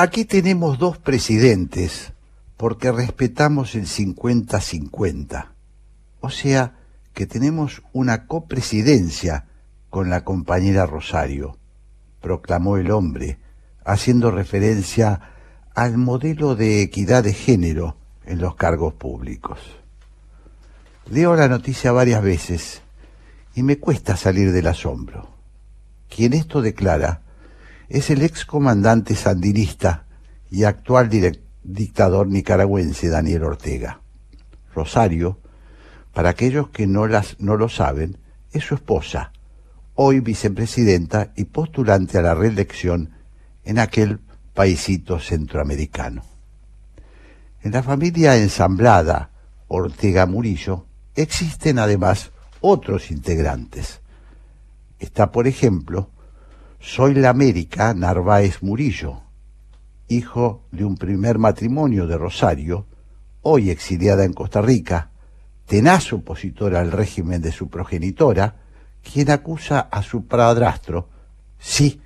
Aquí tenemos dos presidentes porque respetamos el 50-50. O sea, que tenemos una copresidencia con la compañera Rosario, proclamó el hombre, haciendo referencia al modelo de equidad de género en los cargos públicos. Leo la noticia varias veces y me cuesta salir del asombro. Quien esto declara es el ex comandante sandinista y actual dictador nicaragüense Daniel Ortega. Rosario, para aquellos que no, las, no lo saben, es su esposa, hoy vicepresidenta y postulante a la reelección en aquel paisito centroamericano. En la familia ensamblada Ortega Murillo existen además otros integrantes. Está, por ejemplo, Soy la América Narváez Murillo, hijo de un primer matrimonio de Rosario, hoy exiliada en Costa Rica, tenaz opositora al régimen de su progenitora, quien acusa a su padrastro, sí,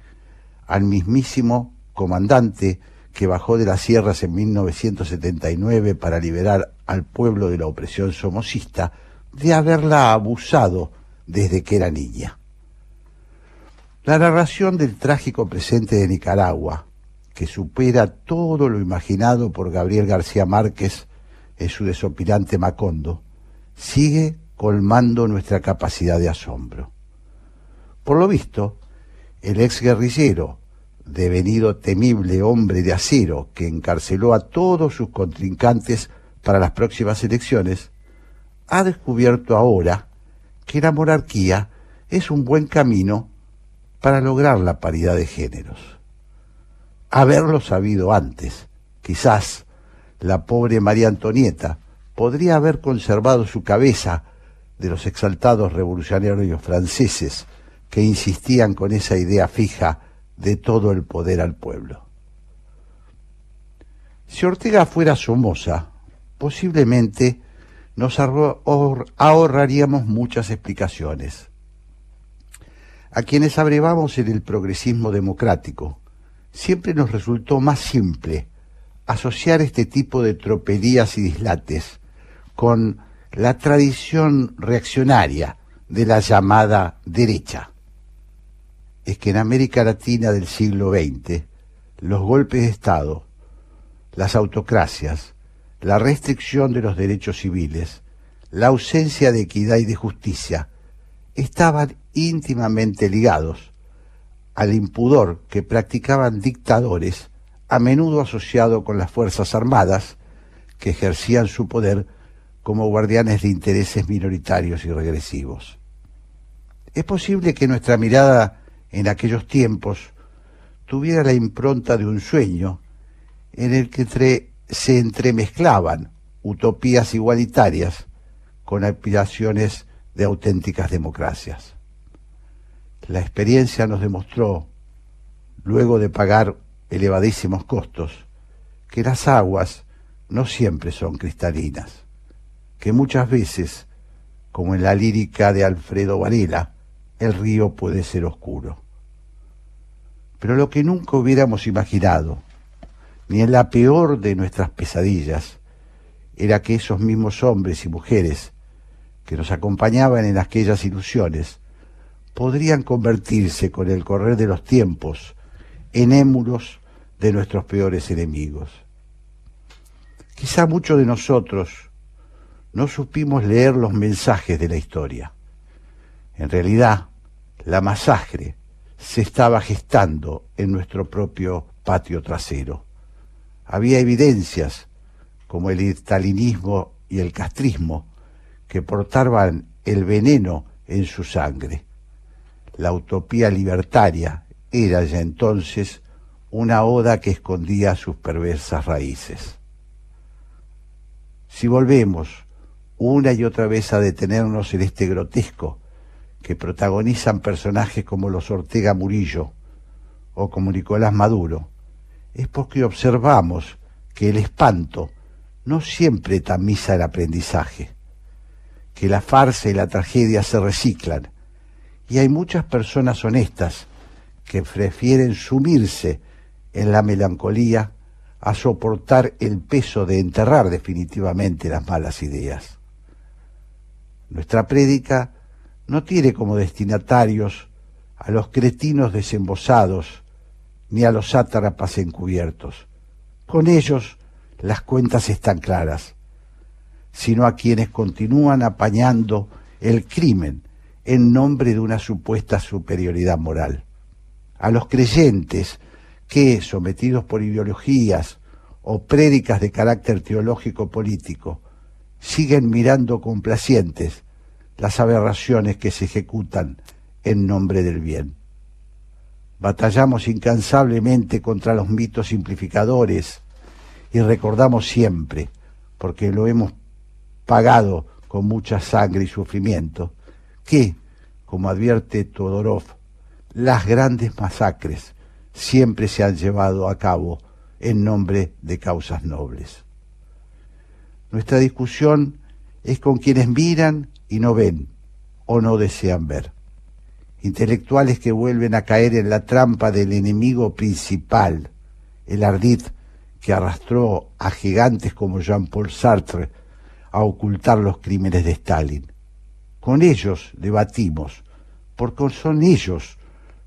al mismísimo comandante que bajó de las sierras en 1979 para liberar al pueblo de la opresión somocista, de haberla abusado desde que era niña. La narración del trágico presente de Nicaragua, que supera todo lo imaginado por Gabriel García Márquez en su desopilante Macondo, sigue colmando nuestra capacidad de asombro. Por lo visto, el ex guerrillero, devenido temible hombre de acero que encarceló a todos sus contrincantes para las próximas elecciones, ha descubierto ahora que la monarquía es un buen camino para lograr la paridad de géneros. Haberlo sabido antes, quizás la pobre María Antonieta podría haber conservado su cabeza de los exaltados revolucionarios franceses que insistían con esa idea fija de todo el poder al pueblo. Si Ortega fuera Somoza, posiblemente nos ahorraríamos muchas explicaciones. A quienes abrevamos en el progresismo democrático, siempre nos resultó más simple asociar este tipo de tropelías y dislates con la tradición reaccionaria de la llamada derecha. Es que en América Latina del siglo XX, los golpes de Estado, las autocracias, la restricción de los derechos civiles, la ausencia de equidad y de justicia, estaban íntimamente ligados al impudor que practicaban dictadores, a menudo asociado con las Fuerzas Armadas, que ejercían su poder como guardianes de intereses minoritarios y regresivos. Es posible que nuestra mirada en aquellos tiempos tuviera la impronta de un sueño en el que se entremezclaban utopías igualitarias con aspiraciones de auténticas democracias. La experiencia nos demostró, luego de pagar elevadísimos costos, que las aguas no siempre son cristalinas, que muchas veces, como en la lírica de Alfredo Varela, el río puede ser oscuro. Pero lo que nunca hubiéramos imaginado, ni en la peor de nuestras pesadillas, era que esos mismos hombres y mujeres que nos acompañaban en aquellas ilusiones podrían convertirse con el correr de los tiempos en émulos de nuestros peores enemigos. Quizá muchos de nosotros no supimos leer los mensajes de la historia. En realidad, la masacre se estaba gestando en nuestro propio patio trasero. Había evidencias, como el stalinismo y el castrismo, que portaban el veneno en su sangre. La utopía libertaria era ya entonces una oda que escondía sus perversas raíces. Si volvemos una y otra vez a detenernos en este grotesco que protagonizan personajes como los Ortega Murillo o como Nicolás Maduro, es porque observamos que el espanto no siempre tamiza el aprendizaje, que la farsa y la tragedia se reciclan, y hay muchas personas honestas que prefieren sumirse en la melancolía a soportar el peso de enterrar definitivamente las malas ideas. Nuestra prédica no tiene como destinatarios a los cretinos desembosados ni a los sátrapas encubiertos. Con ellos las cuentas están claras, sino a quienes continúan apañando el crimen en nombre de una supuesta superioridad moral. A los creyentes que, sometidos por ideologías o prédicas de carácter teológico político, siguen mirando complacientes las aberraciones que se ejecutan en nombre del bien. Batallamos incansablemente contra los mitos simplificadores y recordamos siempre, porque lo hemos pagado con mucha sangre y sufrimiento, que, como advierte Todorov, las grandes masacres siempre se han llevado a cabo en nombre de causas nobles. Nuestra discusión es con quienes miran y no ven o no desean ver. Intelectuales que vuelven a caer en la trampa del enemigo principal, el ardid que arrastró a gigantes como Jean-Paul Sartre a ocultar los crímenes de Stalin. Con ellos debatimos, porque son ellos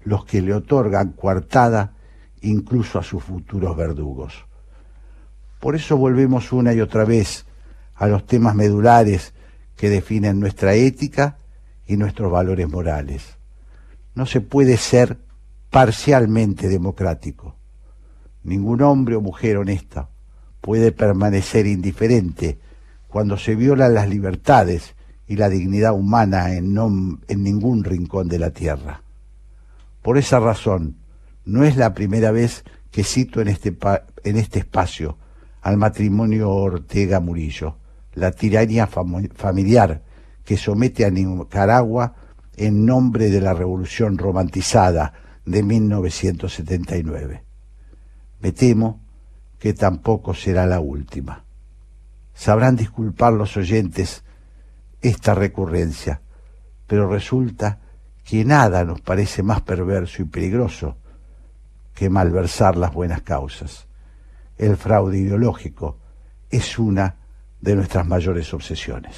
los que le otorgan coartada incluso a sus futuros verdugos. Por eso volvemos una y otra vez a los temas medulares que definen nuestra ética y nuestros valores morales. No se puede ser parcialmente democrático. Ningún hombre o mujer honesta puede permanecer indiferente cuando se violan las libertades y la dignidad humana en, en ningún rincón de la tierra. Por esa razón, no es la primera vez que cito en este, en este espacio al matrimonio Ortega Murillo la tiranía familiar que somete a Nicaragua en nombre de la revolución romantizada de 1979. Me temo que tampoco será la última. Sabrán disculpar los oyentes esta recurrencia, pero resulta que nada nos parece más perverso y peligroso que malversar las buenas causas. El fraude ideológico es una de nuestras mayores obsesiones.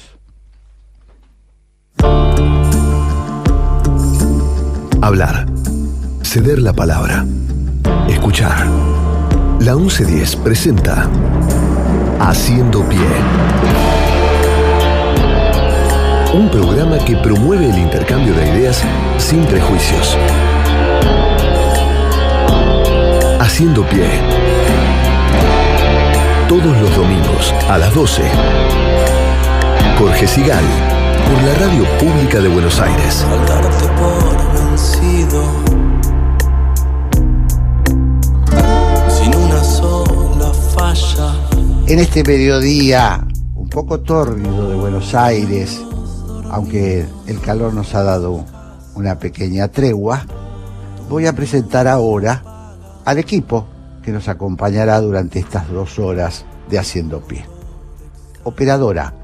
Hablar. Ceder la palabra. Escuchar. La 1110 presenta Haciendo Pie. Un programa que promueve el intercambio de ideas sin prejuicios. Haciendo Pie todos los domingos a las 12. Jorge Sigal, por la Radio Pública de Buenos Aires. Sin una sola falla. En este mediodía un poco tórrido de Buenos Aires, aunque el calor nos ha dado una pequeña tregua, voy a presentar ahora al equipo que nos acompañará durante estas dos horas de Haciendo Pie. Operadora,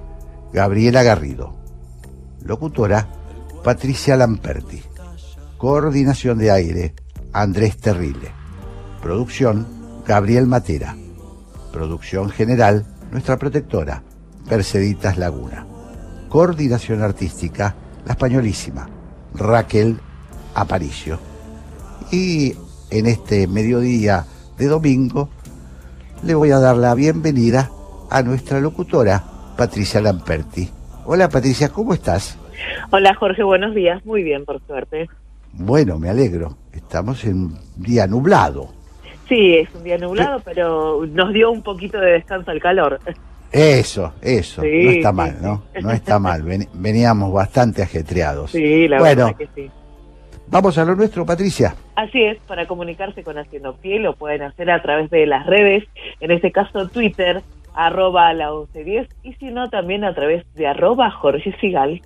Gabriela Garrido. Locutora, Patricia Lamperti. Coordinación de aire, Andrés Terrible. Producción, Gabriel Matera. Producción general, nuestra protectora, Perseditas Laguna. Coordinación artística, la españolísima, Raquel Aparicio. Y en este mediodía de domingo, le voy a dar la bienvenida a nuestra locutora, Patricia Lamperti. Hola Patricia, ¿cómo estás? Hola Jorge, buenos días. Muy bien, por suerte. Bueno, me alegro. Estamos en un día nublado. Sí, es un día nublado, pero nos dio un poquito de descanso al calor. Eso, eso. no está mal, ¿no? No está mal. Veníamos bastante ajetreados. Sí, la verdad que sí. Vamos a lo nuestro, Patricia. Así es, para comunicarse con Haciendo Pie lo pueden hacer a través de las redes, en este caso Twitter, arroba la 1110, y si no, también a través de arroba Jorge Sigal.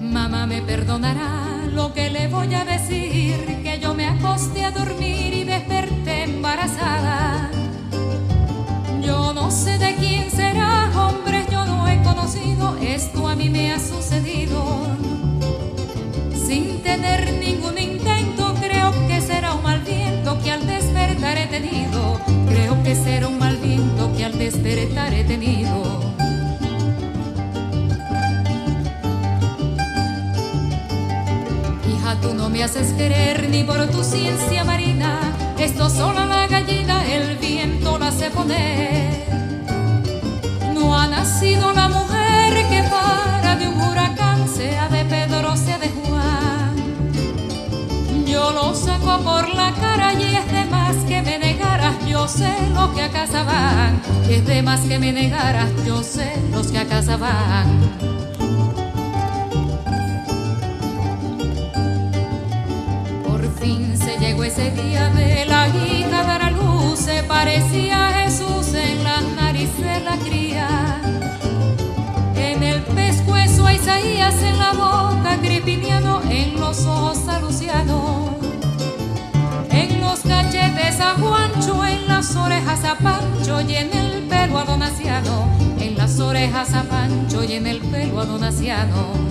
Mamá me perdonará lo que le voy a decir, que yo me acosté a dormir y desperté embarazada. Yo no sé de quién será, hombre, yo no he conocido esto a mí me ha sucedido. Sin tener ningún intento, creo que será un mal viento que al despertar he tenido. Creo que será un mal viento que al despertar he tenido. Hija, tú no me haces querer ni por tu ciencia marina. Esto solo la gallina, el viento la hace poner. No ha nacido la mujer que para de un huracán, sea de Pedro, sea de Juan. Yo lo saco por la cara y es de más que me negaras, yo sé lo que a casa. Es de más que me negaras, yo sé los que a casa van. Ese día de la hija dar a luz, se parecía a Jesús en la nariz de la cría. En el pescuezo a Isaías, en la boca Gripiniano, en los ojos a Luciano. En los cachetes a Juancho, en las orejas a Pancho y en el pelo a Donaciano. En las orejas a Pancho y en el pelo a Donaciano.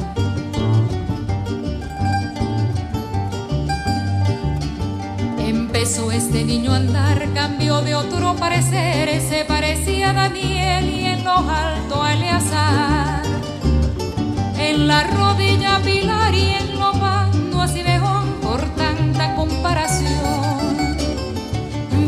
Empezó este niño andar, cambió de otro parecer, se parecía a Daniel y en lo alto a Eleazar. En la rodilla Pilar y en lo bando a por tanta comparación.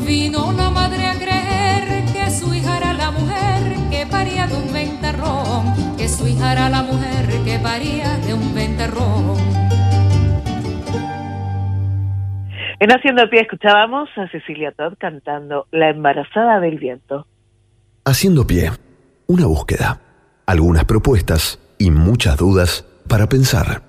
Vino la madre a creer que su hija era la mujer que paría de un ventarrón, que su hija era la mujer que paría de un ventarrón. En Haciendo Pie escuchábamos a Cecilia Todd cantando La embarazada del viento. Haciendo pie, una búsqueda, algunas propuestas y muchas dudas para pensar.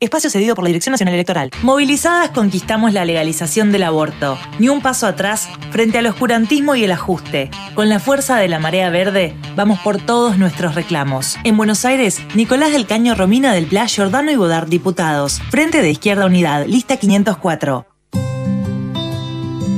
Espacio cedido por la Dirección Nacional Electoral. Movilizadas conquistamos la legalización del aborto. Ni un paso atrás frente al oscurantismo y el ajuste. Con la fuerza de la marea verde, vamos por todos nuestros reclamos. En Buenos Aires, Nicolás del Caño, Romina del Pla, Jordano y Bodar, diputados. Frente de Izquierda Unidad, lista 504.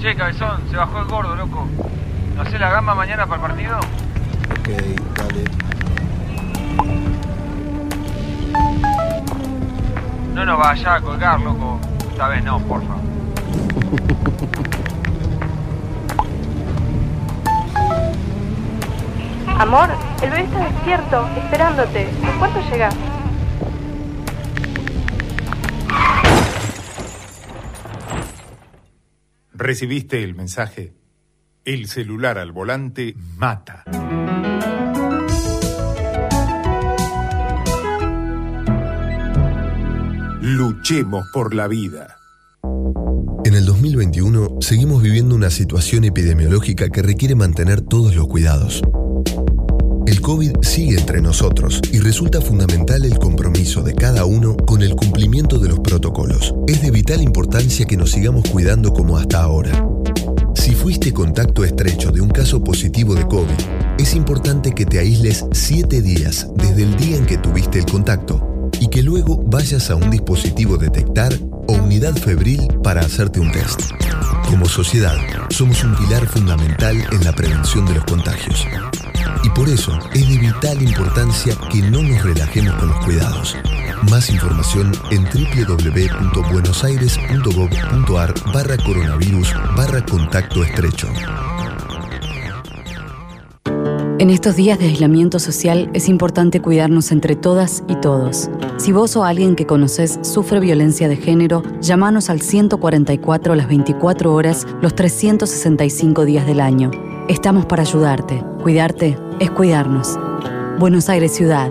Che, cabezón, se bajó el gordo, loco. ¿No sé la gamba mañana para el partido? Ok, dale. No nos vaya a colgar, loco. Esta vez no, porfa. Amor, el bebé está despierto, esperándote. ¿En cuánto llegas? ¿Recibiste el mensaje? El celular al volante mata. Luchemos por la vida. En el 2021 seguimos viviendo una situación epidemiológica que requiere mantener todos los cuidados. El COVID sigue entre nosotros y resulta fundamental el compromiso de cada uno con el cumplimiento de los protocolos. Es de vital importancia que nos sigamos cuidando como hasta ahora. Si fuiste contacto estrecho de un caso positivo de COVID, es importante que te aísles 7 días desde el día en que tuviste el contacto y que luego vayas a un dispositivo detectar o unidad febril para hacerte un test. Como sociedad, somos un pilar fundamental en la prevención de los contagios. Y por eso es de vital importancia que no nos relajemos con los cuidados. Más información en www.buenosaires.gov.ar barra coronavirus barra contacto estrecho. En estos días de aislamiento social es importante cuidarnos entre todas y todos. Si vos o alguien que conoces sufre violencia de género, llámanos al 144 las 24 horas los 365 días del año. Estamos para ayudarte. Cuidarte es cuidarnos. Buenos Aires Ciudad.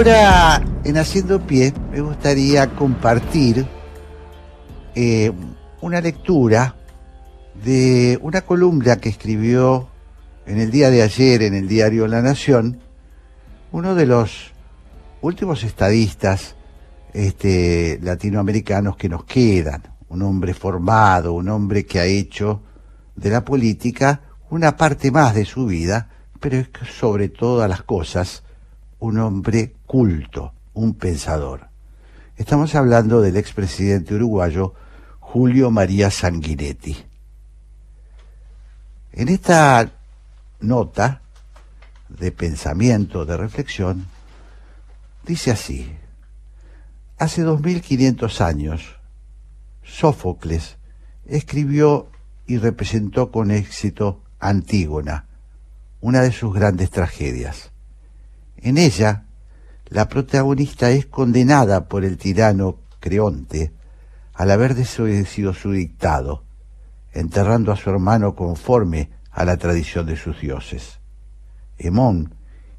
Ahora, en Haciendo Pie, me gustaría compartir eh, una lectura de una columna que escribió en el día de ayer en el diario La Nación uno de los últimos estadistas este, latinoamericanos que nos quedan, un hombre formado, un hombre que ha hecho de la política una parte más de su vida, pero es sobre todas las cosas un hombre culto, un pensador. Estamos hablando del expresidente uruguayo Julio María Sanguinetti. En esta nota de pensamiento, de reflexión, dice así, hace 2500 años, Sófocles escribió y representó con éxito Antígona, una de sus grandes tragedias. En ella, la protagonista es condenada por el tirano Creonte al haber desobedecido su dictado, enterrando a su hermano conforme a la tradición de sus dioses. Hemón,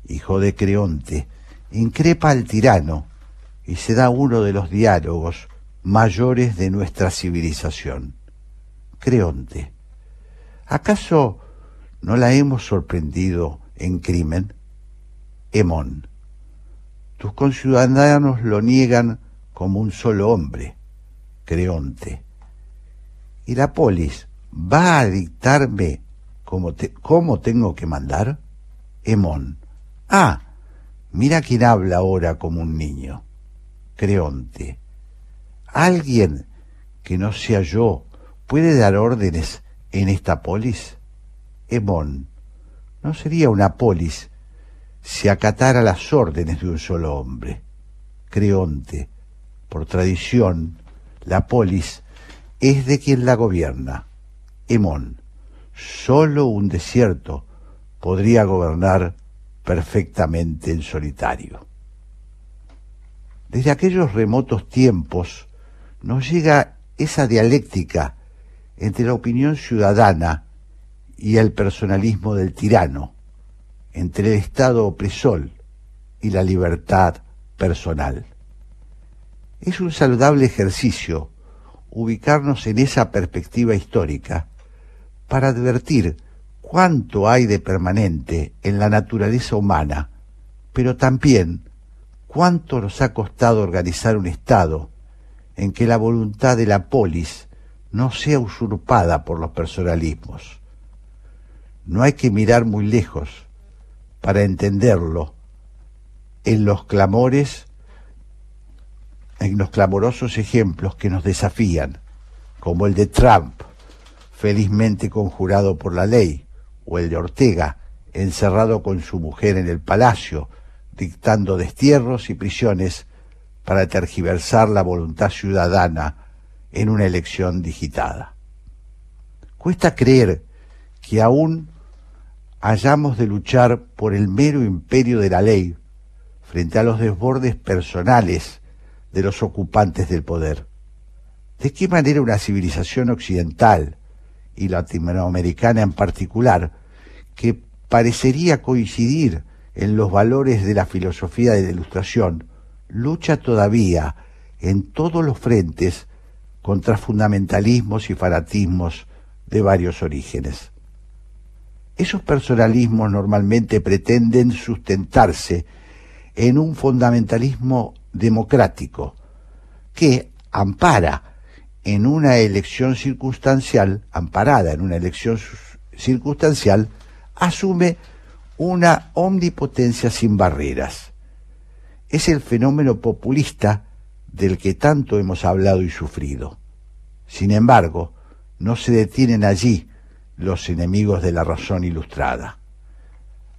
hijo de Creonte, increpa al tirano y se da uno de los diálogos mayores de nuestra civilización. Creonte, ¿acaso no la hemos sorprendido en crimen? Hemón, tus conciudadanos lo niegan como un solo hombre. Creonte, ¿y la polis va a dictarme cómo, te, cómo tengo que mandar? Hemón, ah, Mira quién habla ahora como un niño. Creonte. ¿Alguien que no sea yo puede dar órdenes en esta polis? Hemón. No sería una polis si acatara las órdenes de un solo hombre. Creonte. Por tradición, la polis es de quien la gobierna. Hemón. Solo un desierto podría gobernar perfectamente en solitario. Desde aquellos remotos tiempos nos llega esa dialéctica entre la opinión ciudadana y el personalismo del tirano, entre el Estado opresor y la libertad personal. Es un saludable ejercicio ubicarnos en esa perspectiva histórica para advertir cuánto hay de permanente en la naturaleza humana, pero también cuánto nos ha costado organizar un Estado en que la voluntad de la polis no sea usurpada por los personalismos. No hay que mirar muy lejos para entenderlo en los clamores, en los clamorosos ejemplos que nos desafían, como el de Trump, felizmente conjurado por la ley, o el de Ortega, encerrado con su mujer en el palacio, dictando destierros y prisiones para tergiversar la voluntad ciudadana en una elección digitada. Cuesta creer que aún hayamos de luchar por el mero imperio de la ley frente a los desbordes personales de los ocupantes del poder. ¿De qué manera una civilización occidental, y latinoamericana en particular, que parecería coincidir en los valores de la filosofía de la Ilustración, lucha todavía en todos los frentes contra fundamentalismos y fanatismos de varios orígenes. Esos personalismos normalmente pretenden sustentarse en un fundamentalismo democrático que ampara en una elección circunstancial, amparada en una elección circunstancial, asume una omnipotencia sin barreras. Es el fenómeno populista del que tanto hemos hablado y sufrido. Sin embargo, no se detienen allí los enemigos de la razón ilustrada.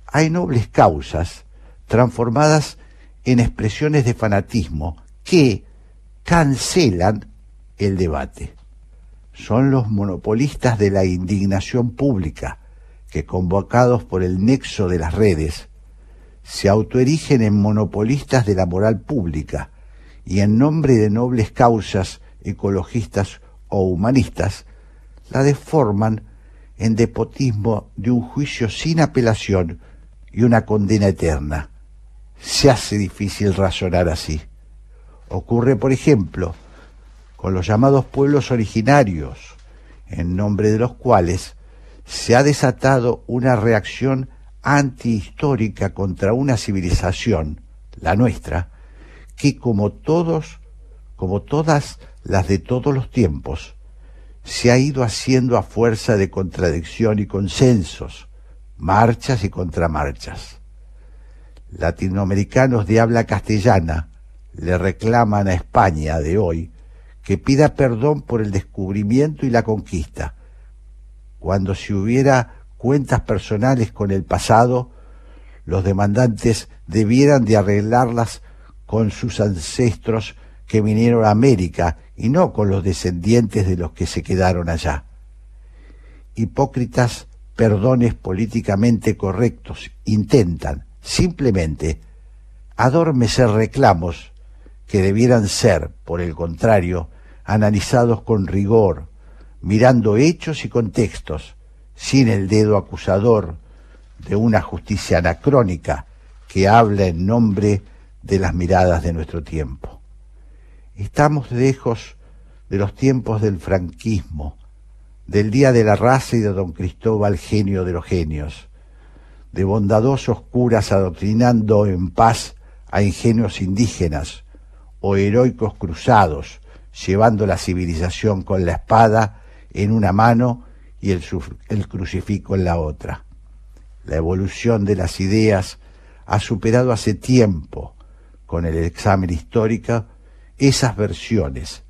Hay nobles causas transformadas en expresiones de fanatismo que cancelan el debate. Son los monopolistas de la indignación pública que, convocados por el nexo de las redes, se autoerigen en monopolistas de la moral pública y en nombre de nobles causas ecologistas o humanistas, la deforman en despotismo de un juicio sin apelación y una condena eterna se hace difícil razonar así. Ocurre, por ejemplo, con los llamados pueblos originarios, en nombre de los cuales se ha desatado una reacción antihistórica contra una civilización, la nuestra, que como todos, como todas las de todos los tiempos, se ha ido haciendo a fuerza de contradicción y consensos, marchas y contramarchas. Latinoamericanos de habla castellana le reclaman a España de hoy que pida perdón por el descubrimiento y la conquista, cuando si hubiera cuentas personales con el pasado, los demandantes debieran de arreglarlas con sus ancestros que vinieron a América y no con los descendientes de los que se quedaron allá. Hipócritas perdones políticamente correctos intentan, simplemente adormecer reclamos que debieran ser, por el contrario, analizados con rigor, mirando hechos y contextos, sin el dedo acusador de una justicia anacrónica que habla en nombre de las miradas de nuestro tiempo. Estamos lejos de los tiempos del franquismo, del día de la raza y de don Cristóbal, genio de los genios de bondadosos curas adoctrinando en paz a ingenios indígenas o heroicos cruzados, llevando la civilización con la espada en una mano y el, el crucifijo en la otra. La evolución de las ideas ha superado hace tiempo, con el examen histórico, esas versiones,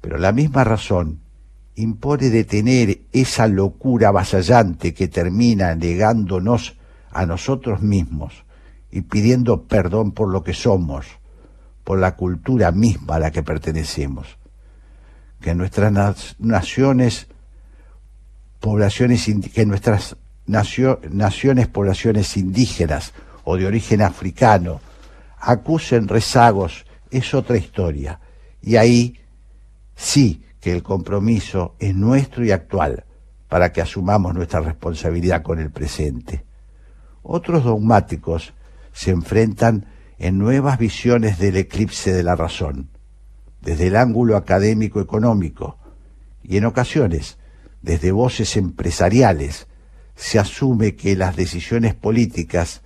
pero la misma razón impone detener esa locura avasallante que termina negándonos a nosotros mismos y pidiendo perdón por lo que somos, por la cultura misma a la que pertenecemos. Que nuestras naciones, poblaciones, que nuestras naciones, poblaciones indígenas o de origen africano acusen rezagos es otra historia. Y ahí sí que el compromiso es nuestro y actual para que asumamos nuestra responsabilidad con el presente. Otros dogmáticos se enfrentan en nuevas visiones del eclipse de la razón, desde el ángulo académico económico, y en ocasiones, desde voces empresariales, se asume que las decisiones políticas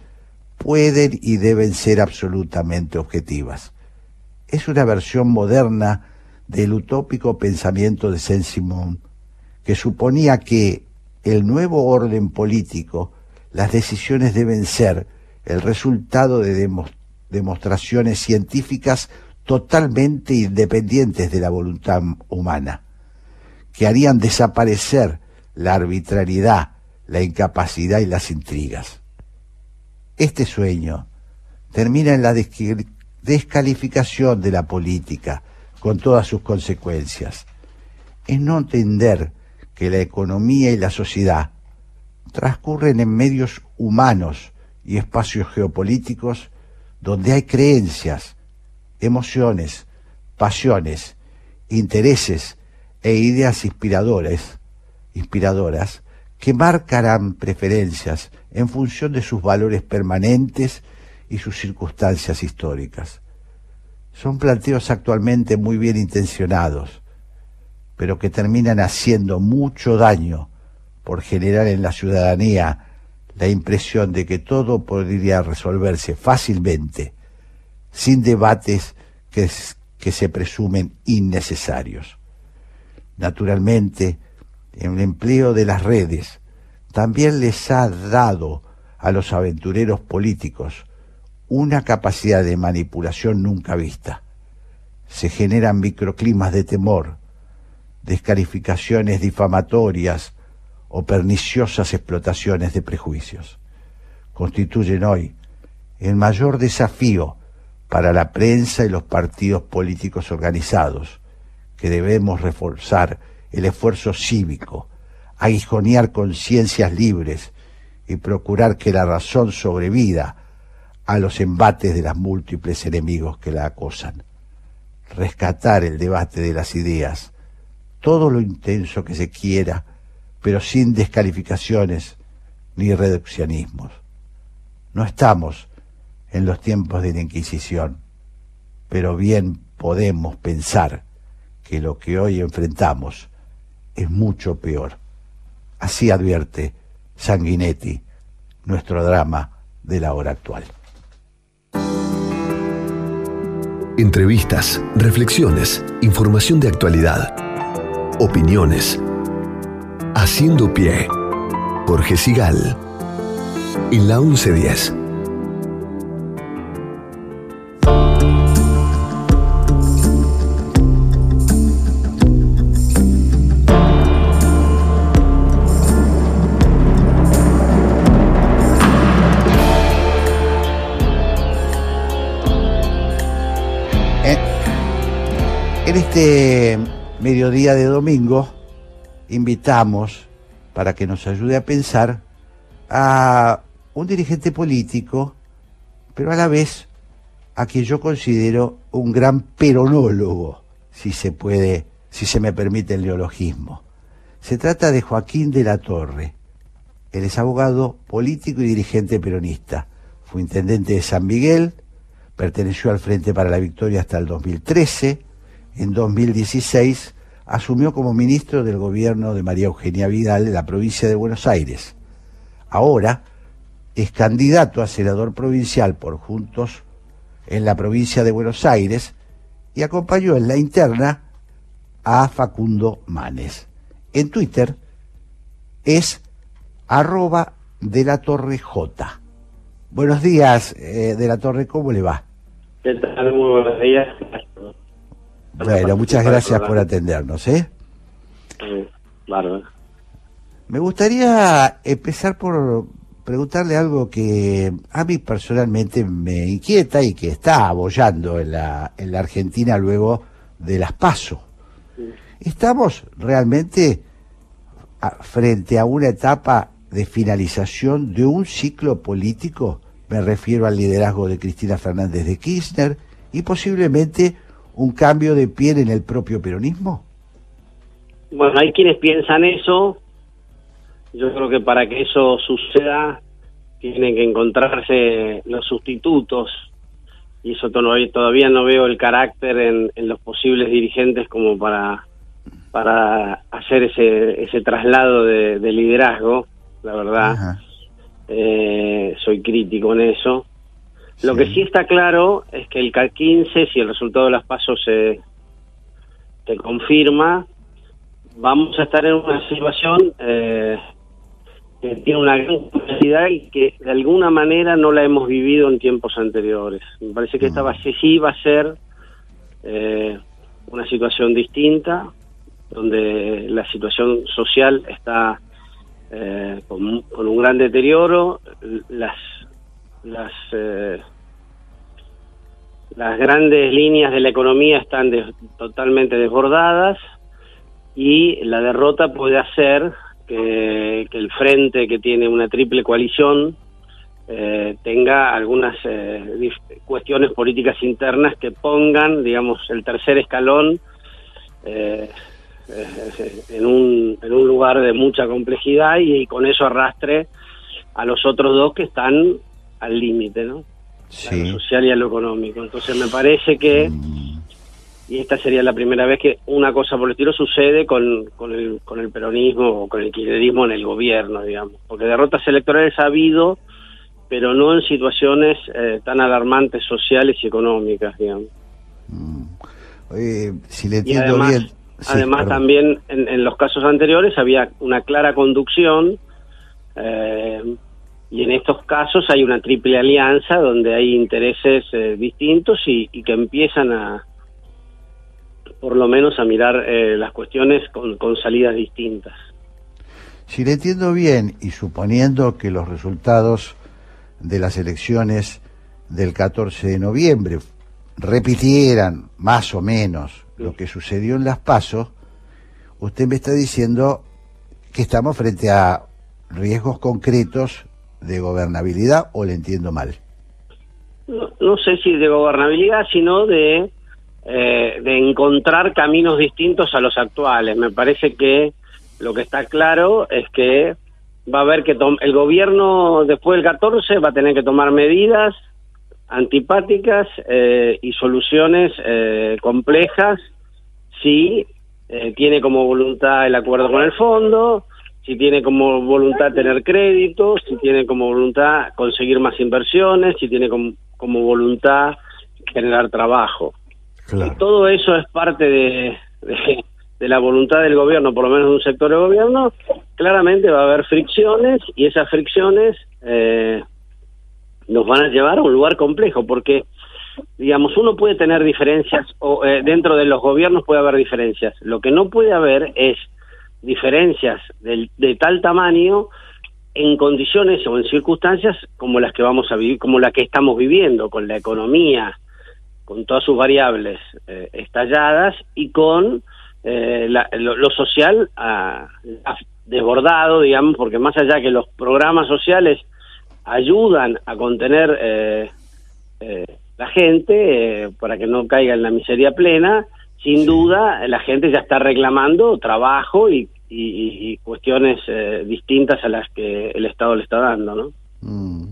pueden y deben ser absolutamente objetivas. Es una versión moderna del utópico pensamiento de Saint-Simon, que suponía que el nuevo orden político las decisiones deben ser el resultado de demostraciones científicas totalmente independientes de la voluntad humana, que harían desaparecer la arbitrariedad, la incapacidad y las intrigas. Este sueño termina en la descalificación de la política, con todas sus consecuencias, en no entender que la economía y la sociedad transcurren en medios humanos y espacios geopolíticos donde hay creencias, emociones, pasiones, intereses e ideas inspiradoras que marcarán preferencias en función de sus valores permanentes y sus circunstancias históricas. Son planteos actualmente muy bien intencionados, pero que terminan haciendo mucho daño por generar en la ciudadanía la impresión de que todo podría resolverse fácilmente, sin debates que, que se presumen innecesarios. Naturalmente, el empleo de las redes también les ha dado a los aventureros políticos una capacidad de manipulación nunca vista. Se generan microclimas de temor, descalificaciones difamatorias o perniciosas explotaciones de prejuicios. Constituyen hoy el mayor desafío para la prensa y los partidos políticos organizados, que debemos reforzar el esfuerzo cívico, aguijonear conciencias libres y procurar que la razón sobrevida a los embates de las múltiples enemigos que la acosan. Rescatar el debate de las ideas, todo lo intenso que se quiera, pero sin descalificaciones ni reduccionismos. No estamos en los tiempos de la Inquisición, pero bien podemos pensar que lo que hoy enfrentamos es mucho peor. Así advierte Sanguinetti, nuestro drama de la hora actual. Entrevistas, reflexiones, información de actualidad, opiniones. Haciendo pie. Jorge Sigal. En la 1110. En este mediodía de domingo invitamos, para que nos ayude a pensar, a un dirigente político, pero a la vez a quien yo considero un gran peronólogo, si se puede, si se me permite el neologismo. Se trata de Joaquín de la Torre. Él es abogado, político y dirigente peronista. Fue intendente de San Miguel, perteneció al Frente para la Victoria hasta el 2013. En 2016 asumió como ministro del gobierno de María Eugenia Vidal de la provincia de Buenos Aires. Ahora es candidato a senador provincial por Juntos en la provincia de Buenos Aires y acompañó en la interna a Facundo Manes. En Twitter es arroba de la Torre J. Buenos días, eh, de la Torre, ¿cómo le va? Muy buenos días. Bueno, muchas gracias por atendernos, ¿eh? Bárbaro. Me gustaría empezar por preguntarle algo que a mí personalmente me inquieta y que está abollando en la, en la Argentina luego de las PASO. ¿Estamos realmente a- frente a una etapa de finalización de un ciclo político? Me refiero al liderazgo de Cristina Fernández de Kirchner y posiblemente un cambio de piel en el propio peronismo. Bueno, hay quienes piensan eso. Yo creo que para que eso suceda tienen que encontrarse los sustitutos y eso todavía, todavía no veo el carácter en, en los posibles dirigentes como para para hacer ese ese traslado de, de liderazgo. La verdad, eh, soy crítico en eso. Lo que sí. está claro es que el CAR 15, si el resultado de las pasos se, se confirma, vamos a estar en una situación eh, que tiene una gran complejidad y que de alguna manera no la hemos vivido en tiempos anteriores. Me parece que esta va, sí- sí va a ser eh, una situación distinta, donde la situación social está eh, con, con un gran deterioro, las las eh, las grandes líneas de la economía están totalmente desbordadas y la derrota puede hacer que, el frente que tiene una triple coalición eh, tenga algunas eh, cuestiones políticas internas que pongan, digamos, el tercer escalón eh, eh, en, un, en un lugar de mucha complejidad y con eso arrastre a los otros dos que están al límite, ¿no? A lo social y a lo económico. Entonces me parece que y esta sería la primera vez que una cosa por el estilo sucede con, con, el, con el peronismo o con el kirchnerismo en el gobierno, digamos. Porque derrotas electorales ha habido, pero no en situaciones eh, tan alarmantes sociales y económicas, digamos. Eh, si le Y entiendo además, bien. sí, además perdón. también en, en los casos anteriores había una clara conducción eh, y en estos casos hay una triple alianza donde hay intereses eh, distintos y, que empiezan a por lo menos a mirar eh, las cuestiones con, con salidas distintas. Si le entiendo bien y suponiendo que los resultados de las elecciones del 14 de noviembre repitieran más o menos lo que sucedió en las pasos, usted me está diciendo que estamos frente a riesgos concretos de gobernabilidad o le entiendo mal. No, no sé si de gobernabilidad, sino de, eh, de encontrar caminos distintos a los actuales. Me parece que lo que está claro es que va a haber que el gobierno después del 14 va a tener que tomar medidas antipáticas eh, y soluciones eh, complejas si eh, tiene como voluntad el acuerdo con el fondo, si tiene como voluntad tener créditos, si tiene como voluntad conseguir más inversiones, si tiene como, como voluntad generar trabajo. Y todo eso es parte de, de, de la voluntad del gobierno, por lo menos de un sector de gobierno. Claramente va a haber fricciones y esas fricciones eh, nos van a llevar a un lugar complejo, porque, digamos, uno puede tener diferencias, o eh, dentro de los gobiernos puede haber diferencias. Lo que no puede haber es diferencias del- de tal tamaño en condiciones o en circunstancias como las que vamos a vivir, como la que estamos viviendo, con la economía, con todas sus variables eh, estalladas y con eh, la- lo, lo social ah, ah, desbordado, digamos, porque más allá que los programas sociales ayudan a contener eh, eh, la gente eh, para que no caiga en la miseria plena, sin duda la gente ya está reclamando trabajo y, y- cuestiones eh, distintas a las que el Estado le está dando, ¿no? Mm.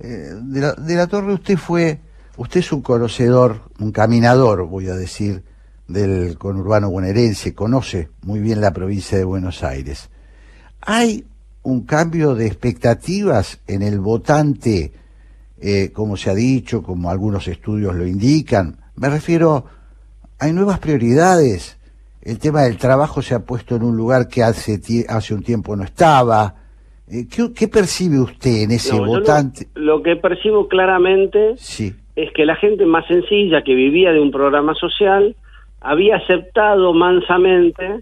Eh, de, la, de la Torre usted fue, usted es un conocedor, un caminador, voy a decir, del conurbano bonaerense, conoce muy bien la provincia de Buenos Aires. ¿Hay un cambio de expectativas en el votante, eh, como se ha dicho, como algunos estudios lo indican? Me refiero, hay nuevas prioridades. El tema del trabajo se ha puesto en un lugar que hace, hace un tiempo no estaba. Eh, ¿qué, qué percibe usted en ese No, yo lo- votante? Lo, que percibo claramente Sí. es que la gente más sencilla que vivía de un programa social había aceptado mansamente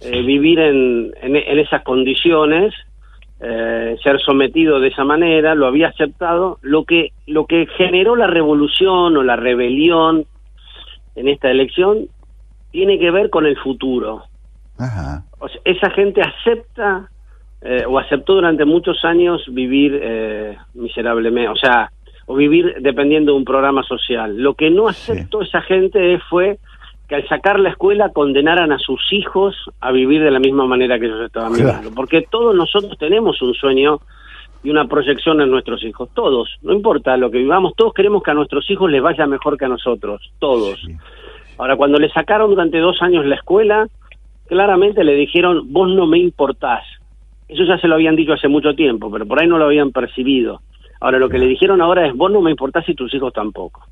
eh, vivir en, en- en esas condiciones, eh, ser sometido de esa manera, lo había aceptado. Lo que, lo que generó la revolución o la rebelión en esta elección tiene que ver con el futuro. Ajá. O sea, esa gente acepta eh, o aceptó durante muchos años vivir eh, miserablemente, o sea, o vivir dependiendo de un programa social. Lo que no aceptó esa gente fue que al sacar la escuela condenaran a sus hijos a vivir de la misma manera que ellos estaban Claro. viviendo. Porque todos nosotros tenemos un sueño y una proyección en nuestros hijos. Todos, no importa lo que vivamos, todos queremos que a nuestros hijos les vaya mejor que a nosotros. Todos. Ahora, cuando le sacaron durante dos años la escuela, claramente le dijeron, vos no me importás. Eso ya se lo habían dicho hace mucho tiempo, pero por ahí no lo habían percibido. Ahora, lo que le dijeron ahora es, vos no me importás y tus hijos tampoco.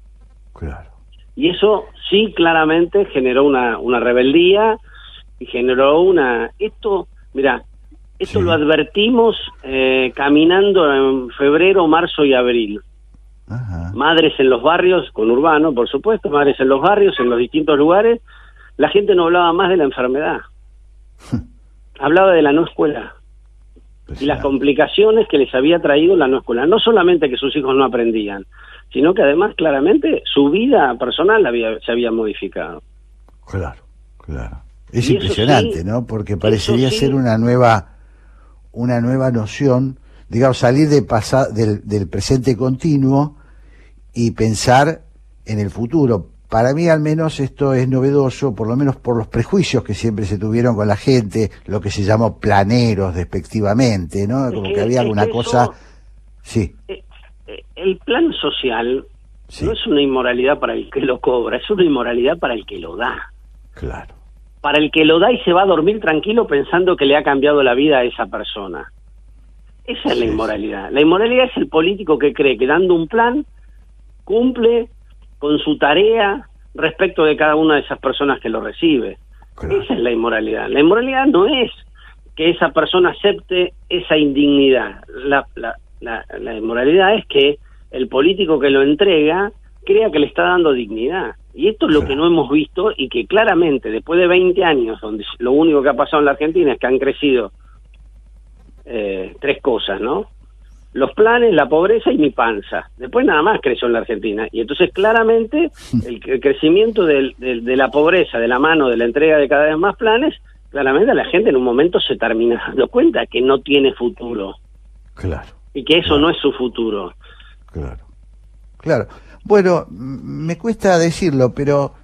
Claro. Y eso sí claramente generó una, una rebeldía y generó una... Esto, mira, esto lo advertimos eh, caminando en febrero, marzo y abril. Madres en los barrios, con urbano, por supuesto, madres en los barrios, en los distintos lugares, la gente no hablaba más de la enfermedad. Hablaba de la no escuela y las complicaciones que les había traído la no escuela. No solamente que sus hijos no aprendían, sino que además claramente su vida personal había, se había modificado. Claro, claro. Es Y impresionante, sí, ¿no? Porque parecería sí. ser una nueva, una nueva noción, digamos, salir de pasa- del, del presente continuo y pensar en el futuro. Para mí al menos esto es novedoso, por lo menos por los prejuicios que siempre se tuvieron con la gente, lo que se llamó planeros despectivamente, ¿no? Como que- que había alguna cosa... Sí, Eh, El plan social no es una inmoralidad para el que lo cobra, es una inmoralidad para el que lo da. Claro. Para el que lo da y se va a dormir tranquilo pensando que le ha cambiado la vida a esa persona. Esa es la inmoralidad. La inmoralidad es el político que cree que dando un plan cumple con su tarea respecto de cada una de esas personas que lo recibe. Esa es la inmoralidad. La inmoralidad no es que esa persona acepte esa indignidad. La, la, la, la inmoralidad es que el político que lo entrega crea que le está dando dignidad. Y esto es lo que no hemos visto y que claramente después de 20 años, donde lo único que ha pasado en la Argentina es que han crecido eh, tres cosas, ¿no? Los planes, la pobreza y mi panza. Después nada más creció en la Argentina. Y entonces claramente el, crecimiento de la pobreza, de la mano de la entrega de cada vez más planes, claramente la gente en un momento se termina dando cuenta que no tiene futuro. Claro. Y que eso no es su futuro. Claro. Claro. Bueno, me cuesta decirlo, pero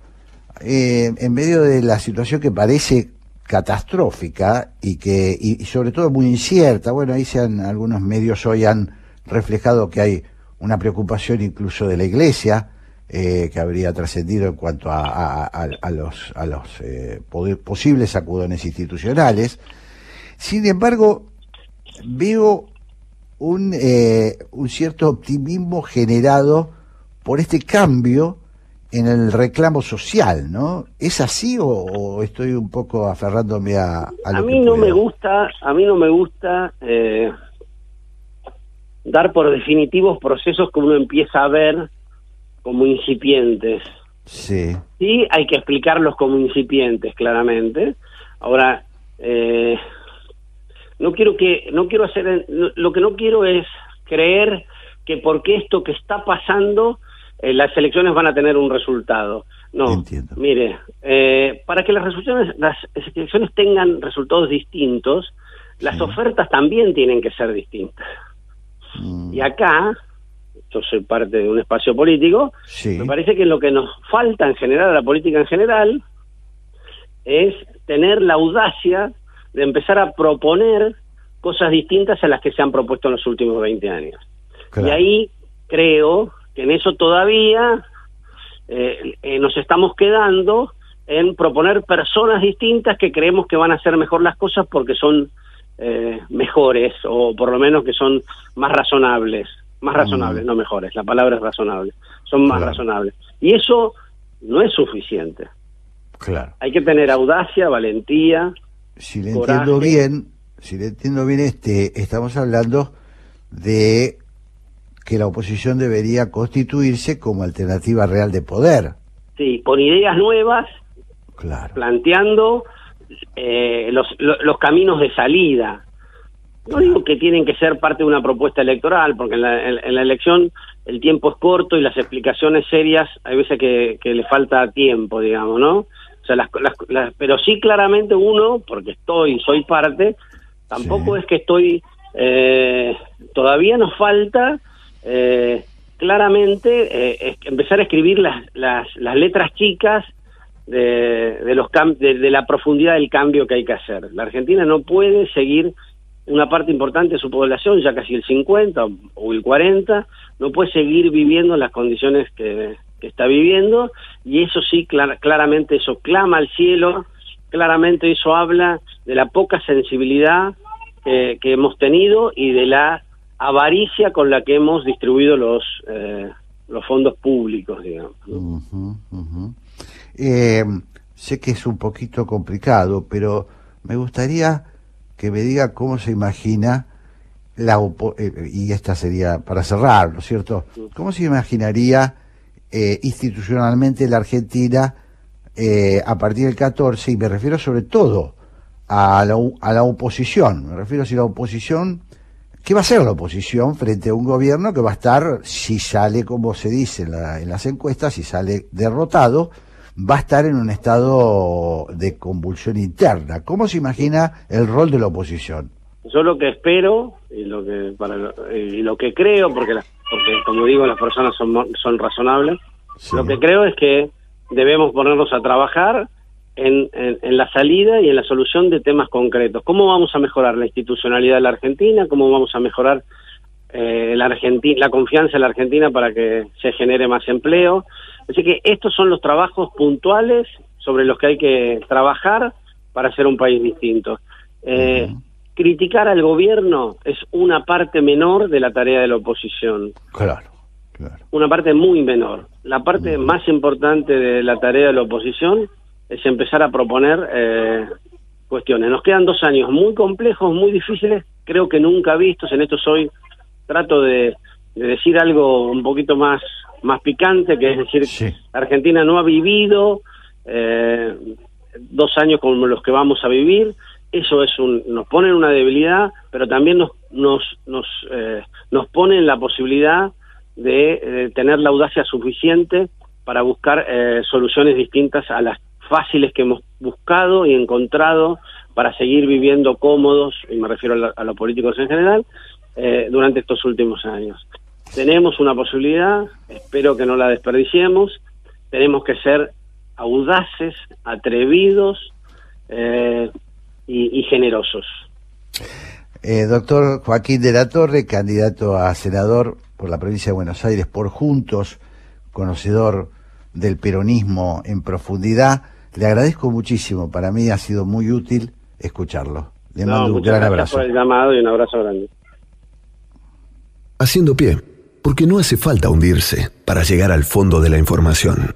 eh, en medio de la situación que parece catastrófica y que y, sobre todo muy incierta. Bueno, ahí se han, algunos medios hoy han reflejado que hay una preocupación incluso de la Iglesia eh, que habría trascendido en cuanto a, a, los, eh, posibles sacudones institucionales. Sin embargo, veo un, eh, un cierto optimismo generado por este cambio en el reclamo social, ¿no? ¿Es así o, estoy un poco aferrándome a, a, a mí no me gusta, a mí no me gusta eh, dar por definitivos procesos que uno empieza a ver como incipientes. Sí. Sí, hay que explicarlos como incipientes, claramente. Ahora, eh, no quiero que, no quiero hacer, lo que no quiero es creer que porque esto que está pasando eh, las elecciones van a tener un resultado. No, mire, eh, para que las, resoluciones, las elecciones tengan resultados distintos, las ofertas también tienen que ser distintas. Mm. Y acá, yo soy parte de un espacio político, me parece que lo que nos falta en general a la política en general es tener la audacia de empezar a proponer cosas distintas a las que se han propuesto en los últimos 20 años. Y ahí creo en eso todavía eh, eh, nos estamos quedando en proponer personas distintas que creemos que van a hacer mejor las cosas porque son eh, mejores o por lo menos que son más razonables, más razonables, no mejores, la palabra es razonable, son más razonables. Y eso no es suficiente. Claro. Hay que tener audacia, valentía. Si le entiendo bien, si le entiendo bien, este, estamos hablando de que la oposición debería constituirse como alternativa real de poder. Sí, con ideas nuevas, claro. planteando eh, los, los, caminos de salida. No digo que tienen que ser parte de una propuesta electoral, porque en la, en, la elección el tiempo es corto y las explicaciones serias hay veces que, que le falta tiempo, digamos, ¿no? O sea, las, las, pero sí claramente uno, porque estoy, soy parte, tampoco es que estoy, eh, todavía nos falta eh, claramente eh, empezar a escribir las, las, las letras chicas de, de los de, de, la profundidad del cambio que hay que hacer. La Argentina no puede seguir una parte importante de su población, ya casi el 50 o el 40, no puede seguir viviendo en las condiciones que está viviendo y eso sí, claramente eso clama al cielo, claramente eso habla de la poca sensibilidad que hemos tenido y de la avaricia con la que hemos distribuido los, eh, los fondos públicos, digamos. Eh, sé que es un poquito complicado, pero me gustaría que me diga cómo se imagina la eh, y esta sería para cerrar, ¿no es cierto? ¿Cómo se imaginaría institucionalmente la Argentina a partir del 14? Y me refiero sobre todo a la, a la oposición, me refiero a si la oposición ¿Qué va a hacer la oposición frente a un gobierno que va a estar, si sale como se dice en, las encuestas, si sale derrotado, va a estar en un estado de convulsión interna? ¿Cómo se imagina el rol de la oposición? Yo lo que espero y lo que para y lo que creo, porque porque como digo las personas son son razonables, lo que creo es que debemos ponernos a trabajar en, la salida y en la solución de temas concretos. ¿Cómo vamos a mejorar la institucionalidad de la Argentina? ¿Cómo vamos a mejorar eh, la, Argentina, la confianza en la Argentina para que se genere más empleo. Así que estos son los trabajos puntuales sobre los que hay que trabajar para ser un país distinto. Eh, criticar al gobierno es una parte menor de la tarea de la oposición. Claro, Una parte muy menor. La parte más importante de la tarea de la oposición es empezar a proponer eh, cuestiones. Nos quedan dos años muy complejos, muy difíciles, creo que nunca vistos. En esto soy, trato de, decir algo un poquito más, más picante, que es decir, Argentina no ha vivido eh, dos años como los que vamos a vivir. Eso es un, nos pone en una debilidad, pero también nos, nos, nos, eh, nos pone en la posibilidad de, tener la audacia suficiente para buscar eh, soluciones distintas a las fáciles que hemos buscado y encontrado para seguir viviendo cómodos, y me refiero a, los políticos en general, eh, durante estos últimos años. Tenemos una posibilidad, espero que no la desperdiciemos, tenemos que ser audaces, atrevidos eh, y, generosos. Eh, doctor Joaquín de la Torre, candidato a senador por la provincia de Buenos Aires por Juntos, conocedor del peronismo en profundidad. Le agradezco muchísimo, para mí ha sido muy útil escucharlo. Le mando un gran abrazo. por el llamado y un abrazo grande. Haciendo pie, porque no hace falta hundirse para llegar al fondo de la información.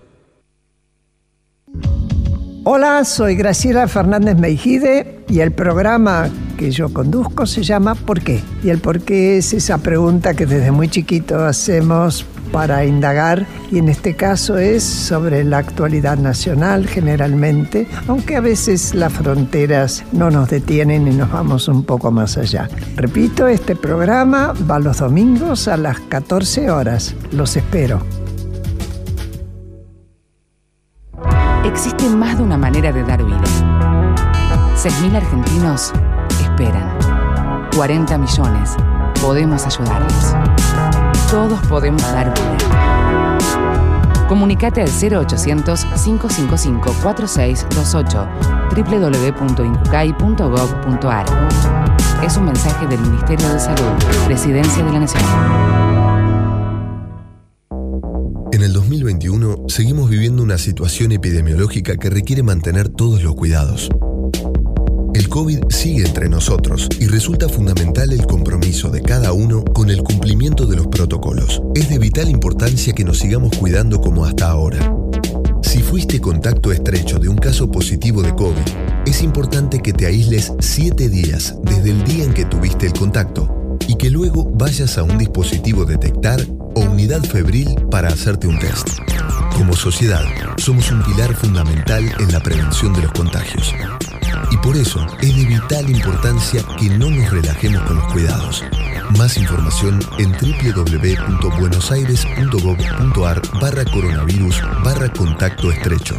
Hola, soy Graciela Fernández Meijide y el programa que yo conduzco se llama ¿Por qué? Y el por qué es esa pregunta que desde muy chiquito hacemos para indagar y en este caso es sobre la actualidad nacional generalmente, aunque a veces las fronteras no nos detienen y nos vamos un poco más allá. Repito, este programa va los domingos a las 14 horas. Los espero. Existe más de una manera de dar vida. 6.000 argentinos esperan. 40 millones. Podemos ayudarles. Todos podemos dar vida. Comunicate al 0800-555-4628 www.incucay.gov.ar. Es un mensaje del Ministerio de Salud, Presidencia de la Nación. En el 2021 seguimos viviendo una situación epidemiológica que requiere mantener todos los cuidados. El COVID sigue entre nosotros y resulta fundamental el compromiso de cada uno con el cumplimiento de los protocolos. Es de vital importancia que nos sigamos cuidando como hasta ahora. Si fuiste contacto estrecho de un caso positivo de COVID, es importante que te aísles 7 días desde el día en que tuviste el contacto y que luego vayas a un dispositivo detectar o unidad febril para hacerte un test. Como sociedad, somos un pilar fundamental en la prevención de los contagios. Y por eso es de vital importancia que no nos relajemos con los cuidados. Más información en www.buenosaires.gov.ar barra coronavirus barra contacto estrecho.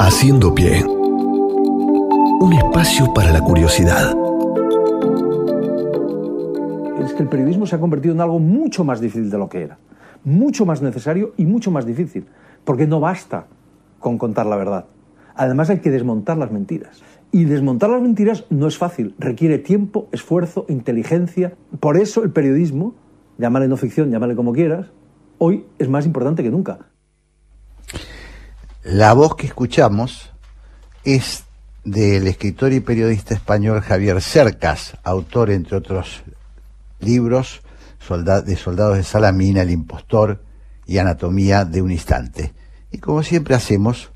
Haciendo pie. Un espacio para la curiosidad que el periodismo se ha convertido en algo mucho más difícil de lo que era, mucho más necesario y mucho más difícil, porque no basta con contar la verdad. Además hay que desmontar las mentiras. Y desmontar las mentiras no es fácil, requiere tiempo, esfuerzo, inteligencia. Por eso el periodismo, llámale no ficción, llámale como quieras, hoy es más importante que nunca. La voz que escuchamos es del escritor y periodista español Javier Cercas, autor, entre otros libros de soldados de Salamina, El impostor y Anatomía de un instante. Y como siempre hacemos,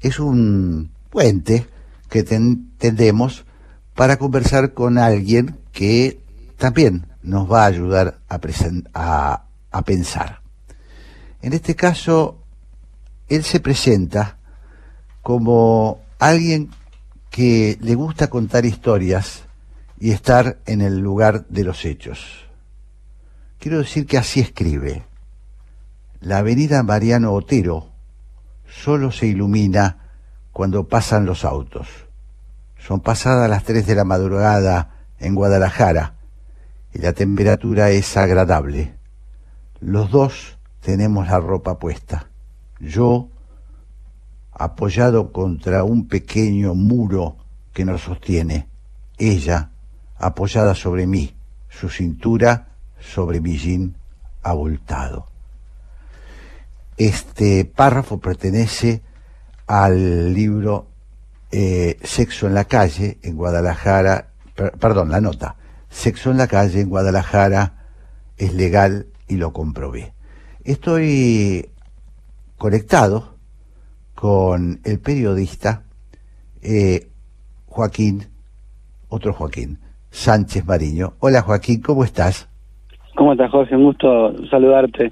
es un puente que tendemos para conversar con alguien que también nos va a ayudar a, a pensar. En este caso, él se presenta como alguien que le gusta contar historias y estar en el lugar de los hechos. Quiero decir que así escribe. La avenida Mariano Otero solo se ilumina cuando pasan los autos. Son pasadas las 3 de la madrugada en Guadalajara y la temperatura es agradable. Los dos tenemos la ropa puesta. Yo, apoyado contra un pequeño muro que nos sostiene, ella, apoyada sobre mí, su cintura sobre mi jean abultado. Este párrafo pertenece al libro eh, Sexo en la calle en Guadalajara, perdón, la nota, Sexo en la calle en Guadalajara es legal y lo comprobé. Estoy conectado con el periodista eh, Joaquín, otro Joaquín, Sánchez Mariño. Hola Joaquín, ¿cómo estás? ¿Cómo estás, Jorge? Un gusto saludarte.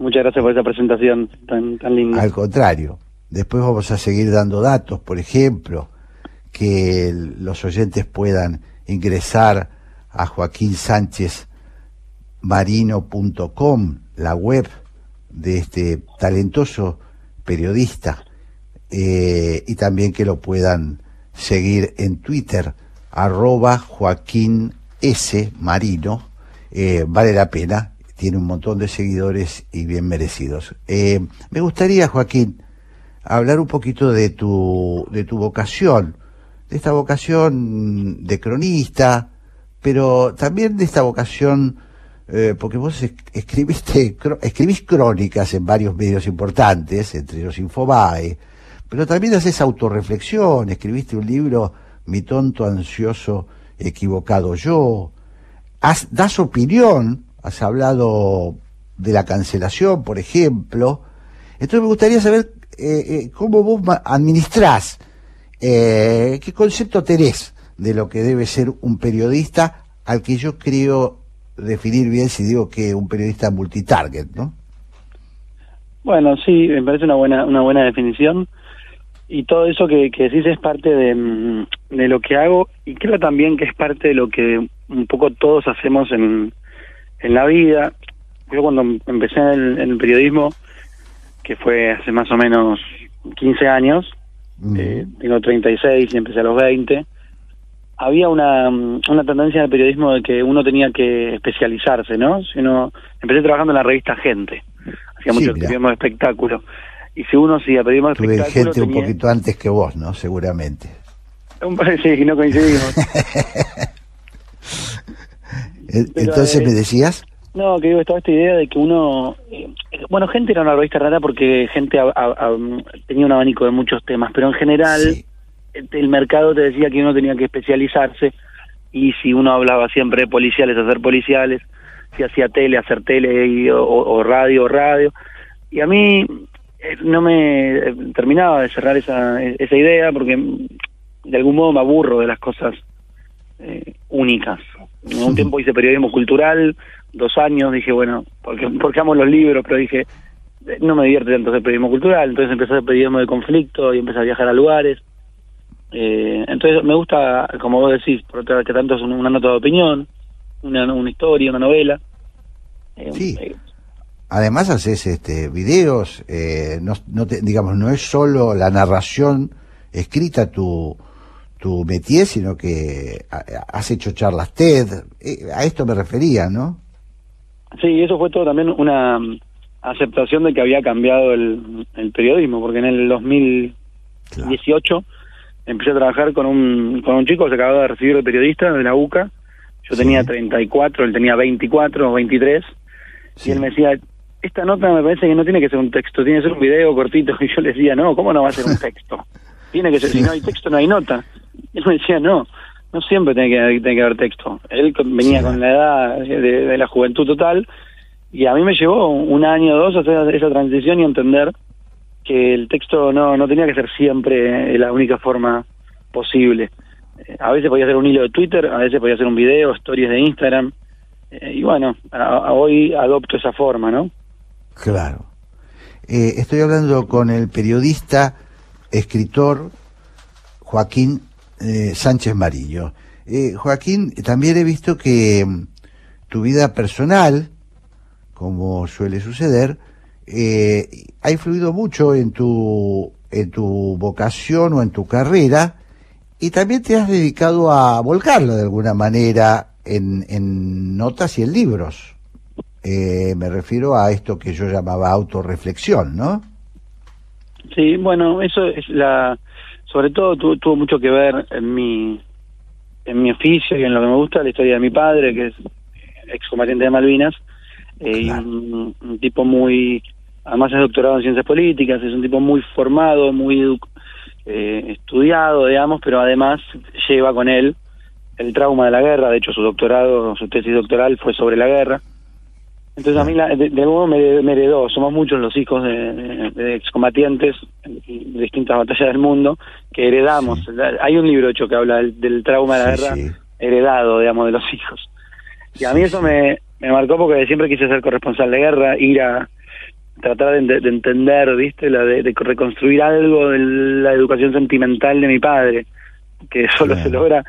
Muchas gracias por esa presentación tan, tan linda. Al contrario, después vamos a seguir dando datos, por ejemplo, que los oyentes puedan ingresar a Joaquín Sánchez marino.com, la web de este talentoso periodista, eh, y también que lo puedan seguir en Twitter, arroba Joaquín S. Marino, eh, vale la pena, tiene un montón de seguidores y bien merecidos. Eh, me gustaría, Joaquín, hablar un poquito de tu, de tu vocación, de esta vocación de cronista, pero también de esta vocación, eh, porque vos escribiste, escribís crónicas en varios medios importantes, entre los Infobae, pero también haces autorreflexión, escribiste un libro, Mi tonto ansioso equivocado yo, das opinión, has hablado de la cancelación, por ejemplo, entonces me gustaría saber eh, eh, cómo vos administrás, qué concepto tenés de lo que debe ser un periodista al que yo creo definir bien si digo que un periodista multitarget, ¿no? Bueno, sí, me parece una buena una buena definición y todo eso que, que decís es parte de, mm, de lo que hago y creo también que es parte de lo que un poco todos hacemos en, en la vida. Yo cuando empecé en el, periodismo, que fue hace más o menos 15 años, eh, tengo 36 y empecé a los 20, había una, una tendencia en el periodismo de que uno tenía que especializarse, ¿no? Si uno, empecé trabajando en la revista Gente, hacía mucho periodismo de espectáculo. Y si uno hacía periodismo de Tuve gente un poquito antes que vos, ¿no? Seguramente. Sí, no coincidimos. Entonces, ¿me decías? No, que digo, estaba esta idea de que uno... Eh, bueno, Gente era una revista rara porque Gente tenía un abanico de muchos temas, pero en general el mercado te decía que uno tenía que especializarse y si uno hablaba siempre de policiales, hacer policiales, si hacía tele, hacer tele y, o, radio, radio. Y a mí eh, no me eh, terminaba de cerrar esa, esa idea porque de algún modo me aburro de las cosas eh, únicas. En un tiempo hice periodismo cultural, dos años, dije, bueno, porque, porque amo los libros, pero dije, no me divierte tanto hacer periodismo cultural, entonces empecé a hacer periodismo de conflicto y empecé a viajar a lugares eh, entonces me gusta, como vos decís, por otra que tanto es una nota de opinión, una, una historia, una novela. Eh, sí. Eh, Además haces este videos, no, no digamos, no es solo la narración escrita tu, tu métier, sino que has hecho charlas TED, a esto me refería, ¿no? Sí, eso fue todo también una aceptación de que había cambiado el, el periodismo, porque en el 2018 empecé a trabajar con un, con un chico que se acababa de recibir de periodista de la UCA. Yo tenía 34, él tenía 24 o 23. Y él me decía, esta nota me parece que no tiene que ser un texto, tiene que ser un video cortito. Y yo le decía, no, ¿cómo no va a ser un texto? tiene que ser, si no hay texto, no hay nota. Él me decía, no, no siempre tiene que, tiene que haber texto. Él venía con la edad de, la juventud total. Y a mí me llevó un año o dos a hacer esa transición y entender que el texto no, no tenía que ser siempre la única forma posible. Eh, a veces podía ser un hilo de Twitter, a veces podía ser un video, stories de Instagram. Eh, y bueno, hoy adopto esa forma, ¿no? Claro. Eh, estoy hablando con el periodista, escritor Joaquín Sánchez Marillo. Joaquín, también he visto que mm, tu vida personal, como suele suceder, eh, ha influido mucho en tu, en tu vocación o en tu carrera y también te has dedicado a volcarlo de alguna manera en, en notas y en libros. Eh, me refiero a esto que yo llamaba autorreflexión, ¿no? Sí, bueno, eso es la, sobre todo tuvo mucho que ver en mi, en mi oficio y en lo que me gusta, la historia de mi padre, que es excombatiente de Malvinas, eh, y un, un tipo muy, además es doctorado en ciencias políticas, es un tipo muy formado, muy eh, estudiado, digamos, pero además lleva con él el trauma de la guerra, de hecho su doctorado, su tesis doctoral fue sobre la guerra. Entonces a mí la- de, de algún modo me, heredó, somos muchos los hijos de, de- de excombatientes de distintas batallas del mundo que heredamos. Hay un libro hecho que habla del, del trauma de la guerra sí. heredado, digamos, de los hijos. Y a mí eso me, me marcó porque siempre quise ser corresponsal de guerra, ir a tratar de, ente- de entender, ¿viste? La de, de reconstruir algo de la educación sentimental de mi padre, que solo se logra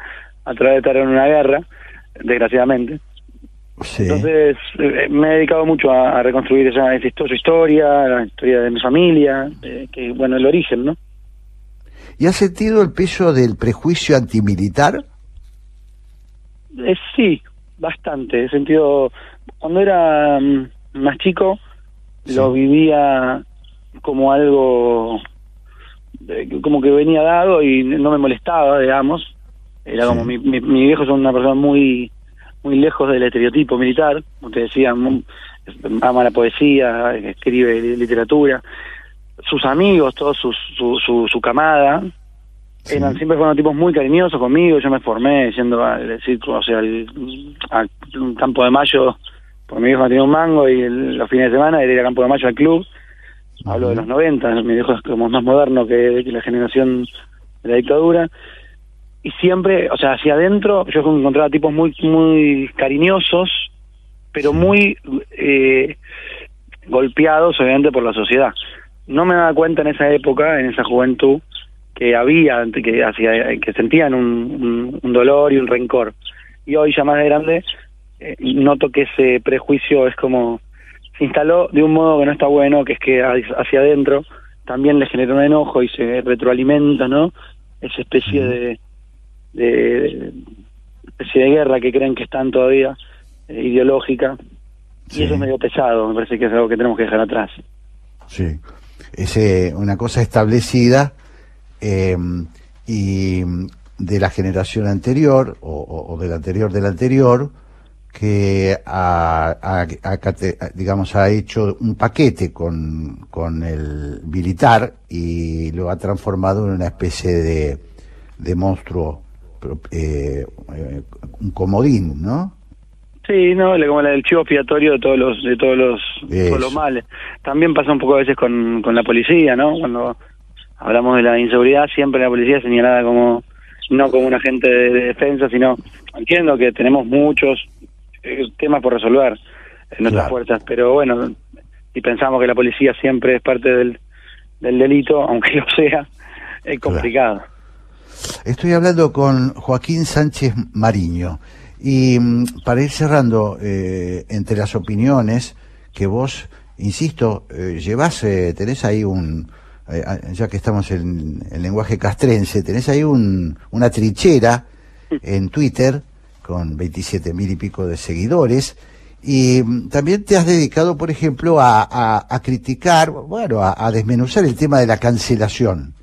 a través de estar en una guerra, desgraciadamente. Sí. Entonces eh, me he dedicado mucho a, a reconstruir esa, esa historia, la historia de mi familia, eh, que bueno, el origen, ¿no? ¿Y has sentido el peso del prejuicio antimilitar? Eh, sí, bastante. He sentido, cuando era mm, más chico, lo vivía como algo, como que venía dado y no me molestaba, digamos. Era como, mi, mi, mi viejo es una persona muy muy lejos del estereotipo militar, como te decía, mu- ama la poesía, escribe li- literatura. Sus amigos, todos sus, su, su, su camada, eran siempre fueron tipos muy cariñosos conmigo. Yo me formé yendo al o sea, al, al campo de mayo, porque mi viejo no tenía un mango y el- los fines de semana era campo de mayo al club. Hablo de los 90, mi viejo es como más moderno que, que la generación de la dictadura. Y siempre, o sea, hacia adentro yo encontraba tipos muy, muy cariñosos, pero muy eh, golpeados, obviamente, por la sociedad. No me daba cuenta en esa época, en esa juventud, que había, que, hacía, que sentían un, un- un dolor y un rencor. Y hoy, ya más de grande, eh, noto que ese prejuicio es como se instaló de un modo que no está bueno, que es que ha- hacia adentro también le genera un enojo y se retroalimenta, ¿no? Esa especie de, de especie de guerra que creen que están todavía eh, ideológica y eso es medio pesado, me parece que es algo que tenemos que dejar atrás. Sí. Es eh, una cosa establecida eh, y de la generación anterior o, o- o del anterior del anterior que ha, ha- ha digamos ha hecho un paquete con, con el militar y lo ha transformado en una especie de, de monstruo eh, eh, un comodín, ¿no? Sí, no, como la del chivo expiatorio de todos los de todos los, todos los males. También pasa un poco a veces con, con la policía, ¿no? Cuando hablamos de la inseguridad, siempre la policía es señalada como no como un agente de, de defensa, sino entiendo que tenemos muchos eh, temas por resolver en nuestras fuerzas, pero bueno, si pensamos que la policía siempre es parte del, del delito, aunque lo sea, es complicado. Estoy hablando con Joaquín Sánchez Mariño y mm, para ir cerrando eh, entre las opiniones que vos, insisto, eh, llevás, eh, tenés ahí un, eh, ah, ya que estamos en el lenguaje castrense, tenés ahí un, una trinchera en Twitter con 27 mil y pico de seguidores y mm, también te has dedicado, por ejemplo, a, criticar, bueno, a desmenuzar el tema de la cancelación.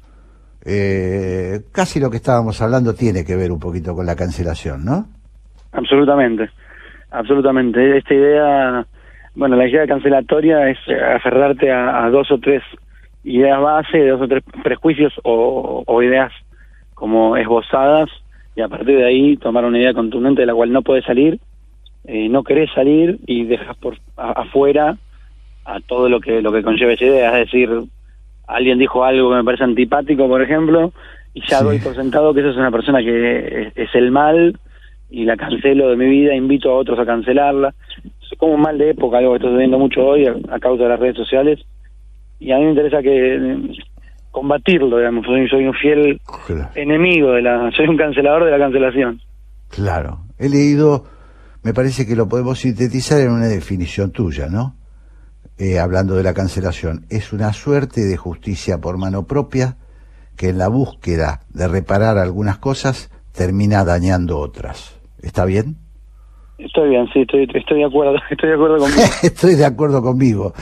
Eh, casi lo que estábamos hablando tiene que ver un poquito con la cancelación, ¿no? Absolutamente, absolutamente. Esta idea, bueno, la idea cancelatoria es eh, aferrarte a, dos o tres ideas base, dos o tres prejuicios o, o ideas como esbozadas y a partir de ahí tomar una idea contundente de la cual no puedes salir, eh, no querés salir y dejas por a- afuera a todo lo que lo que conlleva esa idea, es decir, alguien dijo algo que me parece antipático, por ejemplo, y ya doy por sentado que eso es una persona que es, es el mal y la cancelo de mi vida, invito a otros a cancelarla. Es como un mal de época, algo que estoy viendo mucho hoy a, a causa de las redes sociales. Y a mí me interesa que eh, combatirlo, digamos, soy, soy un fiel enemigo de la, soy un cancelador de la cancelación. Claro. He leído, me parece que lo podemos sintetizar en una definición tuya, ¿no? Eh, hablando de la cancelación. Es una suerte de justicia por mano propia que en la búsqueda de reparar algunas cosas termina dañando otras. ¿Está bien? Estoy bien, sí, estoy, estoy de acuerdo, estoy de acuerdo conmigo. Estoy de acuerdo conmigo.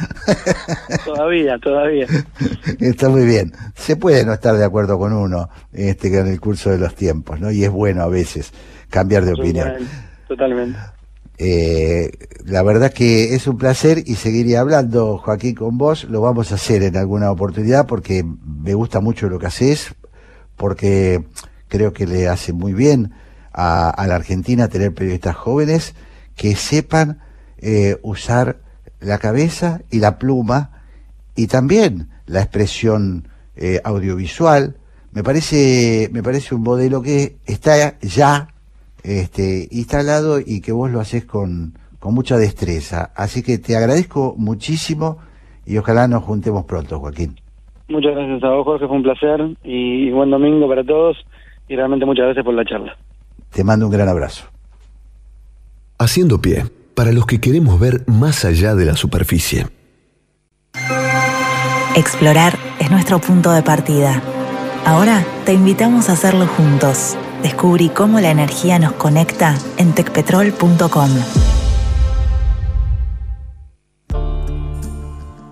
todavía, todavía. Está muy bien. Se puede no estar de acuerdo con uno este, en el curso de los tiempos, ¿no? Y es bueno a veces cambiar de opinión. Totalmente. Eh, la verdad que es un placer y seguiría hablando, Joaquín, con vos. Lo vamos a hacer en alguna oportunidad porque me gusta mucho lo que haces, porque creo que le hace muy bien a, la Argentina tener periodistas jóvenes que sepan eh, usar la cabeza y la pluma y también la expresión eh, audiovisual. Me parece, me parece un modelo que está ya este, instalado y que vos lo haces con, con mucha destreza. Así que te agradezco muchísimo y ojalá nos juntemos pronto, Joaquín. Muchas gracias a vos, Jorge, fue un placer y buen domingo para todos y realmente muchas gracias por la charla. Te mando un gran abrazo. Haciendo pie, para los que queremos ver más allá de la superficie. Explorar es nuestro punto de partida. Ahora te invitamos a hacerlo juntos. Descubrí cómo la energía nos conecta en tecpetrol.com.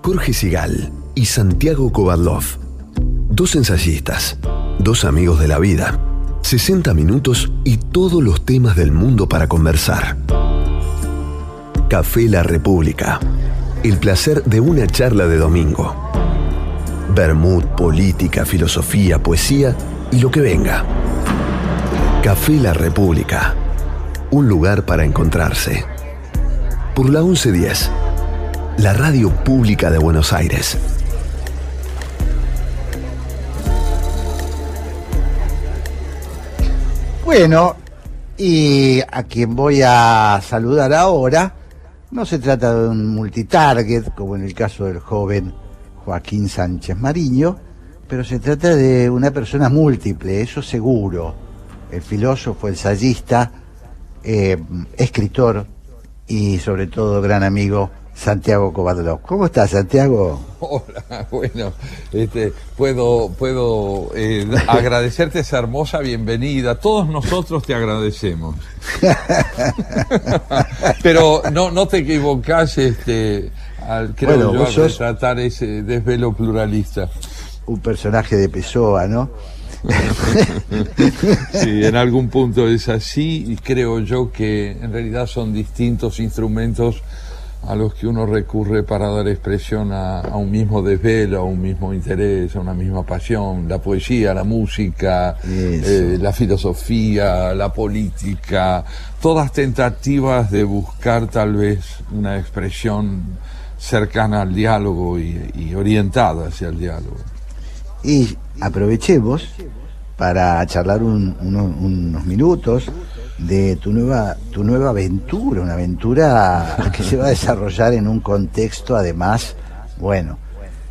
Jorge Sigal y Santiago Kovadlov. Dos ensayistas, dos amigos de la vida. 60 minutos y todos los temas del mundo para conversar. Café La República. El placer de una charla de domingo. Bermud, política, filosofía, poesía y lo que venga. Café La República. Un lugar para encontrarse. Por la 1110. La radio pública de Buenos Aires. Bueno, y a quien voy a saludar ahora, no se trata de un multitarget, como en el caso del joven Joaquín Sánchez Mariño, pero se trata de una persona múltiple, eso seguro. El filósofo, ensayista, eh, escritor y sobre todo gran amigo Santiago Covadló. ¿Cómo estás, Santiago? Hola, bueno, este, puedo, puedo eh, agradecerte esa hermosa bienvenida. Todos nosotros te agradecemos. Pero no, no te equivocas, este, al, creo Bueno, yo, vos al sos- retratar ese desvelo pluralista. Un personaje de Pessoa, ¿no? Sí, en algún punto es así y creo yo que en realidad son distintos instrumentos a los que uno recurre para dar expresión a, a un mismo desvelo, a un mismo interés, a una misma pasión, la poesía, la música, eh, la filosofía, la política, todas tentativas de buscar tal vez una expresión cercana al diálogo y, y orientada hacia el diálogo. Y aprovechemos para charlar un- uno- unos minutos de tu nueva, tu nueva aventura, una aventura que se va a desarrollar en un contexto además, bueno,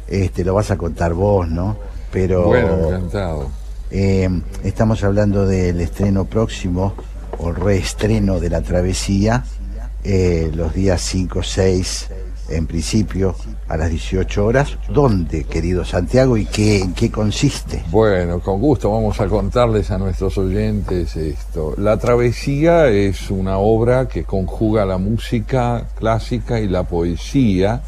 este lo vas a contar vos, ¿no? Pero Bueno, encantado. eh, estamos hablando del estreno próximo o reestreno de la travesía eh, los días 5, 6, en principio a las 18 horas. ¿Dónde, querido Santiago, y qué, en qué consiste? Bueno, con gusto vamos a contarles a nuestros oyentes esto. La Travesía es una obra que conjuga la música clásica y la poesía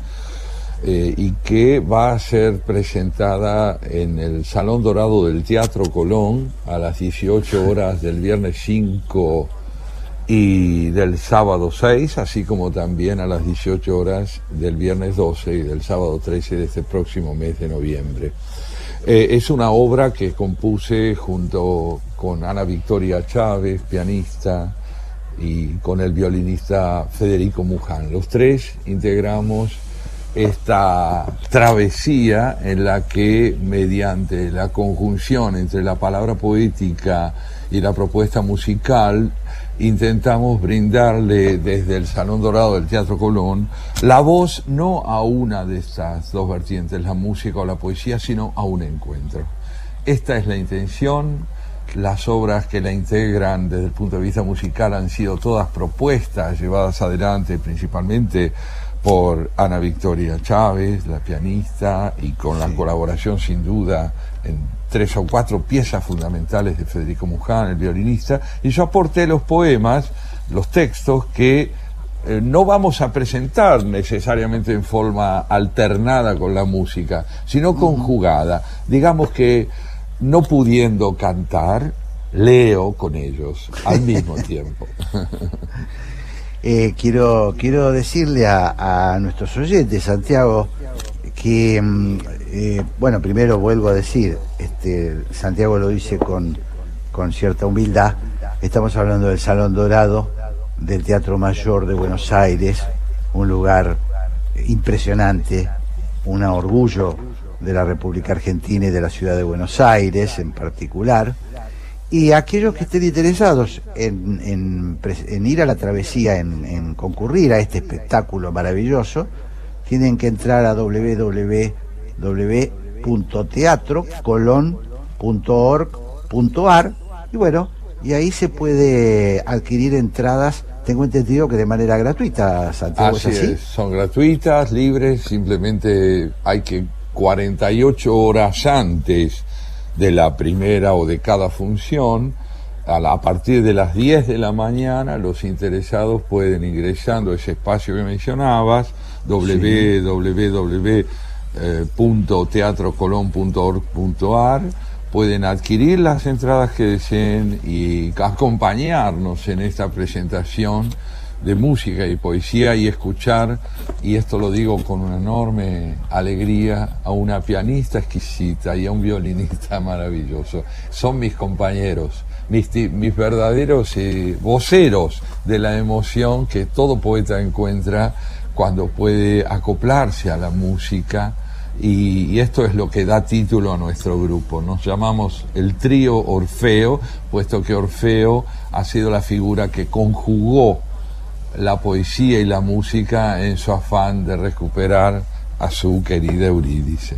eh, y que va a ser presentada en el Salón Dorado del Teatro Colón a las 18 horas del viernes 5 y del sábado 6, así como también a las 18 horas del viernes 12 y del sábado 13 de este próximo mes de noviembre. Eh, es una obra que compuse junto con Ana Victoria Chávez, pianista, y con el violinista Federico Muján. Los tres integramos esta travesía en la que mediante la conjunción entre la palabra poética y la propuesta musical intentamos brindarle desde el Salón Dorado del Teatro Colón la voz no a una de estas dos vertientes, la música o la poesía, sino a un encuentro. Esta es la intención, las obras que la integran desde el punto de vista musical han sido todas propuestas, llevadas adelante principalmente por Ana Victoria Chávez, la pianista, y con la colaboración sin duda en tres o cuatro piezas fundamentales de Federico Muján, el violinista, y yo aporté los poemas, los textos que eh, no vamos a presentar necesariamente en forma alternada con la música, sino conjugada. Digamos que no pudiendo cantar, leo con ellos al mismo tiempo. Eh, quiero, quiero decirle a, a nuestros oyentes, Santiago, que, mm, eh, bueno, primero vuelvo a decir, este, Santiago lo dice con, con cierta humildad, estamos hablando del Salón Dorado del Teatro Mayor de Buenos Aires, un lugar impresionante, un orgullo de la República Argentina y de la ciudad de Buenos Aires en particular. Y aquellos que estén interesados en, en en ir a la travesía, en, en concurrir a este espectáculo maravilloso, tienen que entrar a www.teatro.org.ar y bueno, y ahí se puede adquirir entradas, tengo entendido que de manera gratuita, Santiago, Así ¿es así? es, son gratuitas, libres, simplemente hay que 48 horas antes de la primera o de cada función, a, la- a partir de las 10 de la mañana, los interesados pueden ingresando a ese espacio que mencionabas, www.teatrocolón.org.ar, pueden adquirir las entradas que deseen y acompañarnos en esta presentación de música y poesía y escuchar, y esto lo digo con una enorme alegría, a una pianista exquisita y a un violinista maravilloso. Son mis compañeros, mis, mis verdaderos eh, voceros de la emoción que todo poeta encuentra cuando puede acoplarse a la música. Y, y esto es lo que da título a nuestro grupo. Nos llamamos el trío Orfeo, puesto que Orfeo ha sido la figura que conjugó la poesía y la música en su afán de recuperar a su querida Eurídice.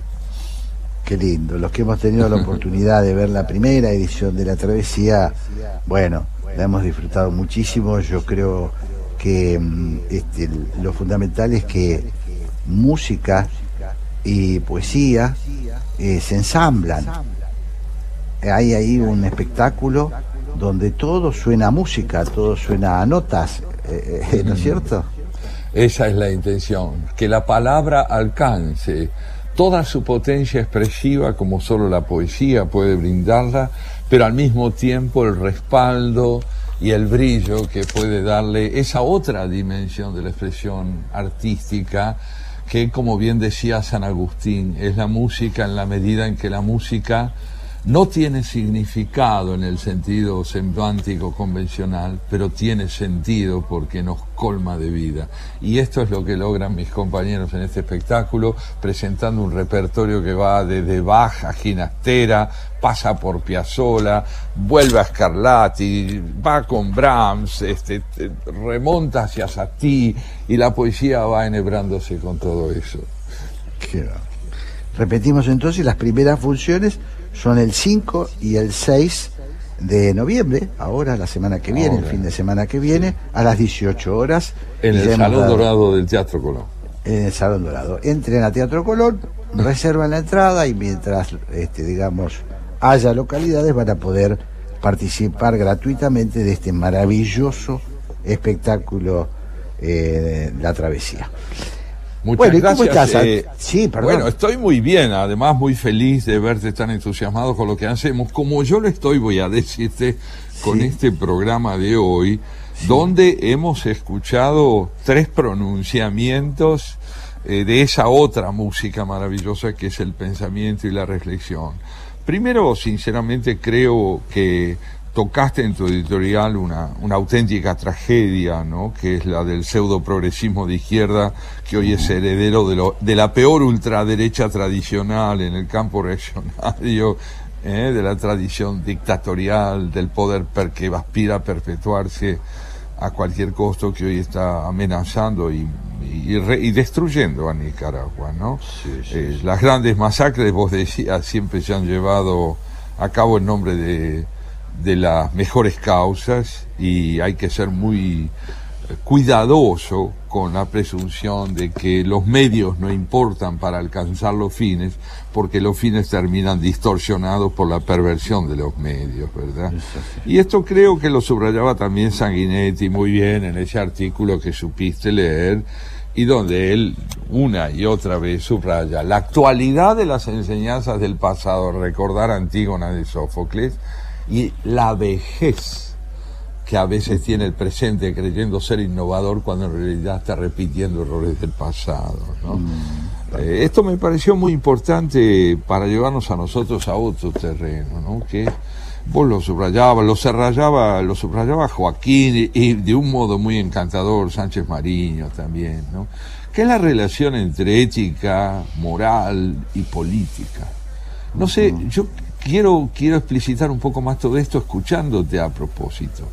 Qué lindo. Los que hemos tenido la oportunidad de ver la primera edición de la travesía, bueno, la hemos disfrutado muchísimo. Yo creo que mm, este, lo fundamental es que música y poesía eh, se ensamblan. Hay ahí un espectáculo donde todo suena a música, todo suena a notas, eh, eh, ¿no es cierto? Esa es la intención, que la palabra alcance toda su potencia expresiva como solo la poesía puede brindarla, pero al mismo tiempo el respaldo y el brillo que puede darle esa otra dimensión de la expresión artística que, como bien decía San Agustín, es la música en la medida en que la música no tiene significado en el sentido semántico convencional, pero tiene sentido porque nos colma de vida. Y esto es lo que logran mis compañeros en este espectáculo, presentando un repertorio que va desde Bach a Ginastera, pasa por Piazzolla, vuelve a Scarlatti, va con Brahms, este, te- remonta hacia Satie y la poesía va enhebrándose con todo eso. Repetimos entonces, las primeras funciones son el 5 y el 6 de noviembre, ahora la semana que viene, el fin de semana que viene, a las 18 horas. En el Salón dado- Dorado del Teatro Colón. En el Salón Dorado. Entren a Teatro Colón, reservan la entrada y mientras, este, digamos, haya localidades van a poder participar gratuitamente de este maravilloso espectáculo eh, La Travesía. Muchas Bueno, ¿y cómo gracias. estás? eh, Sí, perdón. Bueno, estoy muy bien, además muy feliz de verte tan entusiasmado con lo que hacemos, como yo lo estoy, voy a decirte, con este programa de hoy, donde hemos escuchado tres pronunciamientos eh, de esa otra música maravillosa que es el pensamiento y la reflexión. Primero, sinceramente, creo que tocaste en tu editorial una, una auténtica tragedia, ¿no? que es la del pseudo progresismo de izquierda, que hoy es heredero de, lo- de la peor ultraderecha tradicional en el campo reaccionario, ¿eh? de la tradición dictatorial, del poder per- que aspira a perpetuarse a cualquier costo que hoy está amenazando y, y, re- y destruyendo a Nicaragua, ¿no? Eh, las grandes masacres, vos decías, siempre se han llevado a cabo en nombre de, de las mejores causas y hay que ser muy eh, cuidadoso con la presunción de que los medios no importan para alcanzar los fines, porque los fines terminan distorsionados por la perversión de los medios, ¿verdad? Y esto creo que lo subrayaba también Sanguinetti muy bien en ese artículo que supiste leer y donde él una y otra vez subraya la actualidad de las enseñanzas del pasado, recordar Antígona de Sófocles, y la vejez que a veces tiene el presente creyendo ser innovador cuando en realidad está repitiendo errores del pasado. ¿no? Eh, esto me pareció muy importante para llevarnos a nosotros a otro terreno, ¿no? que vos lo subrayabas, lo subrayaba, lo subrayaba Joaquín y, de un modo muy encantador Sánchez Mariño también, ¿no? que es la relación entre ética, moral y política. No sé, yo quiero, quiero explicitar un poco más todo esto escuchándote a propósito.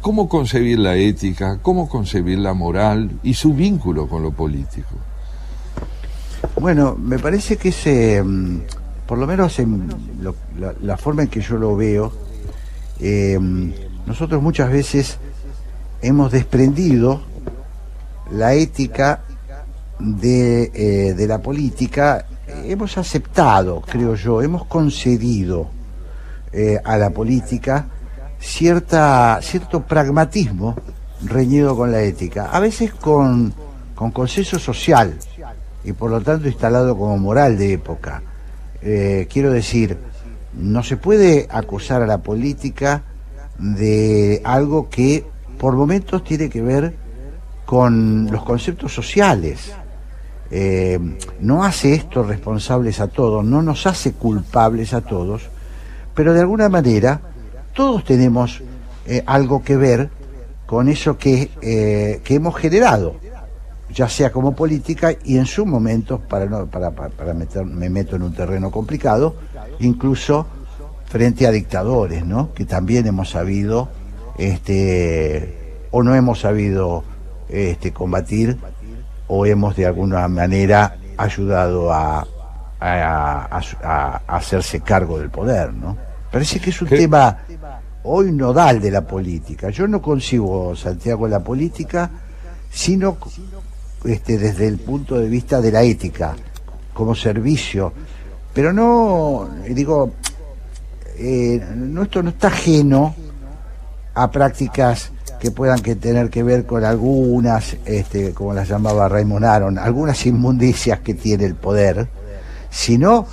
¿Cómo concebir la ética? ¿Cómo concebir la moral y su vínculo con lo político? Bueno, me parece que ese, mm, por lo menos en la, forma en que yo lo veo, eh, nosotros muchas veces hemos desprendido la ética de, eh, de, la política, hemos aceptado, creo yo, hemos concedido eh, a la política cierta, cierto pragmatismo reñido con la ética, a veces con, con consenso social, y por lo tanto instalado como moral de época. Eh, quiero decir, no se puede acusar a la política de algo que por momentos tiene que ver con los conceptos sociales. Eh, no hace esto responsables a todos, no nos hace culpables a todos, pero de alguna manera todos tenemos eh, algo que ver con eso que, que hemos generado ya sea como política y en su momento, para, no, para, para, meter, me meto en un terreno complicado, incluso frente a dictadores, ¿no? que también hemos sabido, este, o no hemos sabido este, combatir, o hemos de alguna manera ayudado a, a, hacerse cargo del poder. ¿no? Parece que es un tema hoy nodal de la política. Yo no concibo, Santiago, la política, sino este, desde el punto de vista de la ética, como servicio. Pero no, digo, eh, no, esto no está ajeno a prácticas que puedan que tener que ver con algunas, este, como las llamaba Raymond Aron, algunas inmundicias que tiene el poder, sino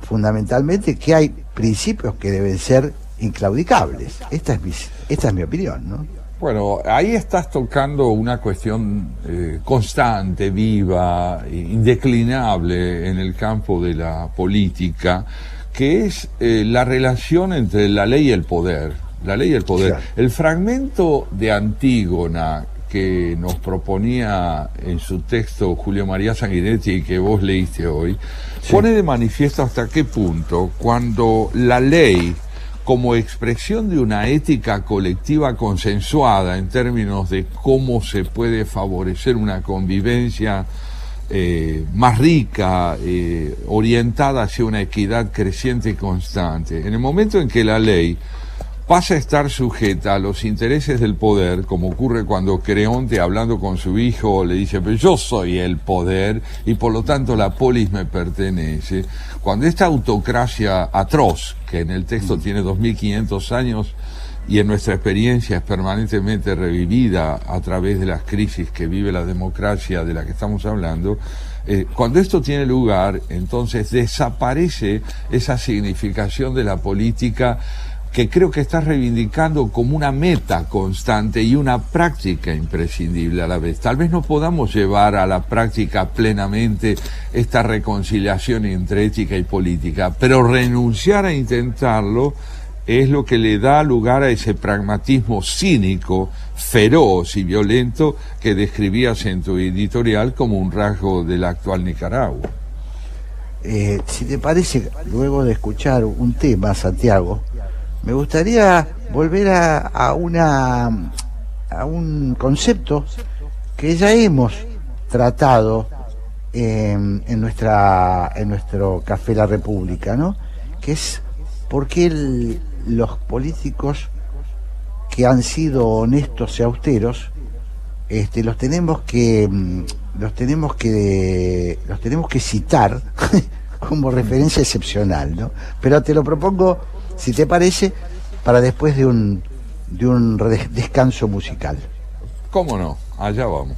fundamentalmente que hay principios que deben ser inclaudicables. Esta es mi, esta es mi opinión, ¿no? Bueno, ahí estás tocando una cuestión eh, constante, viva, indeclinable en el campo de la política, que es eh, la relación entre la ley y el poder. La ley y el poder. El fragmento de Antígona que nos proponía en su texto Julio María Sanguinetti y que vos leíste hoy, pone de manifiesto hasta qué punto cuando la ley como expresión de una ética colectiva consensuada en términos de cómo se puede favorecer una convivencia eh, más rica, eh, orientada hacia una equidad creciente y constante. En el momento en que la ley pasa a estar sujeta a los intereses del poder, como ocurre cuando Creonte hablando con su hijo le dice, pero yo soy el poder y por lo tanto la polis me pertenece. Cuando esta autocracia atroz, que en el texto mm. tiene 2500 años y en nuestra experiencia es permanentemente revivida a través de las crisis que vive la democracia de la que estamos hablando, eh, cuando esto tiene lugar, entonces desaparece esa significación de la política que creo que está reivindicando como una meta constante y una práctica imprescindible a la vez. Tal vez no podamos llevar a la práctica plenamente esta reconciliación entre ética y política, pero renunciar a intentarlo es lo que le da lugar a ese pragmatismo cínico, feroz y violento que describías en tu editorial como un rasgo de la actual Nicaragua. Eh, si te parece, luego de escuchar un tema, Santiago, me gustaría volver a, un concepto que ya hemos tratado en, nuestra en nuestro café La República, ¿no? Que es por qué los políticos que han sido honestos y austeros este, los tenemos que los tenemos que los tenemos que citar como referencia excepcional, ¿no? Pero te lo propongo si te parece, para después de un, de un descanso musical. ¿Cómo no? Allá vamos.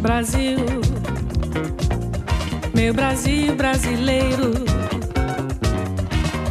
Brasil, meu Brasil brasileiro.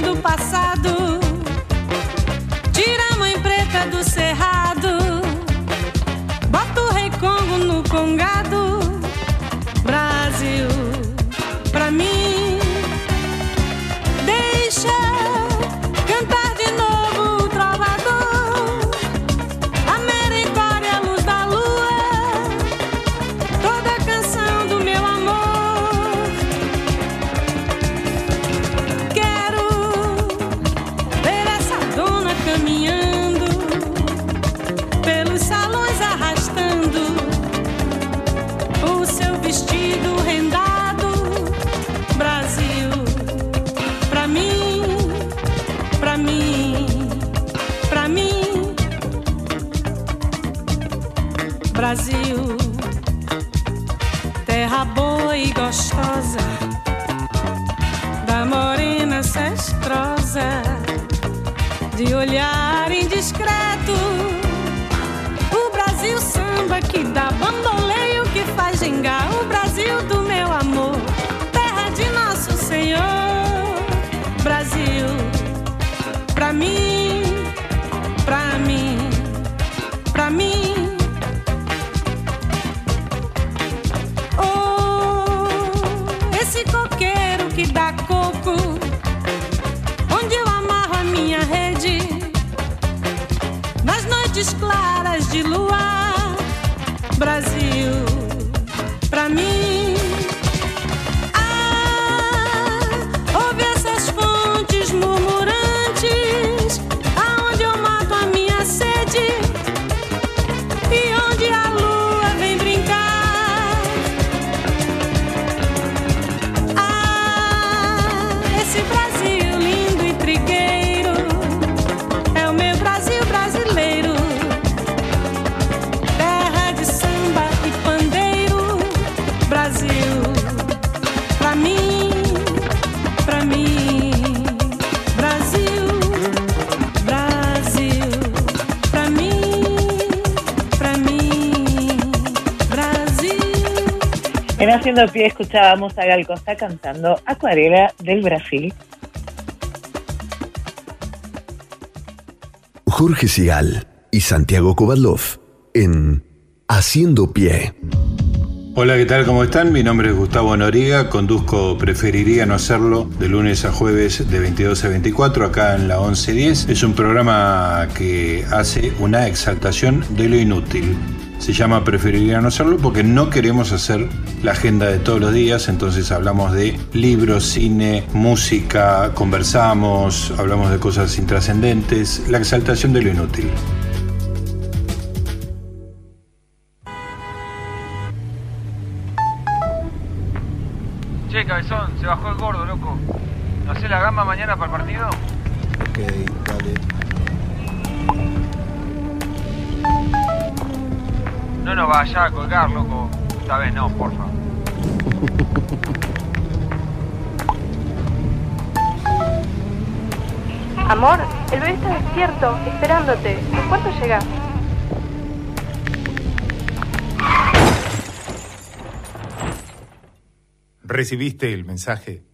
do passado. De olhar de luar, Haciendo Pie escuchábamos a Gal Costa cantando Acuarela del Brasil. Jorge Sigal y Santiago Kovadlov en Haciendo Pie. Hola, ¿qué tal? ¿Cómo están? Mi nombre es Gustavo Noriga, conduzco Preferiría no hacerlo de lunes a jueves de 22 a 24 acá en la 1110. Es un programa que hace una exaltación de lo inútil. Se llama Preferiría no hacerlo porque no queremos hacer la agenda de todos los días, entonces hablamos de libros, cine, música, conversamos, hablamos de cosas intrascendentes, la exaltación de lo inútil. Che, cabezón, se bajó el gordo, loco. ¿No hace la gamba mañana para el partido? Ok, dale. No nos vaya a colgar, loco. Esta vez no, porfa. Amor, el bebé está despierto, esperándote. ¿En cuánto llegas? ¿Recibiste el mensaje?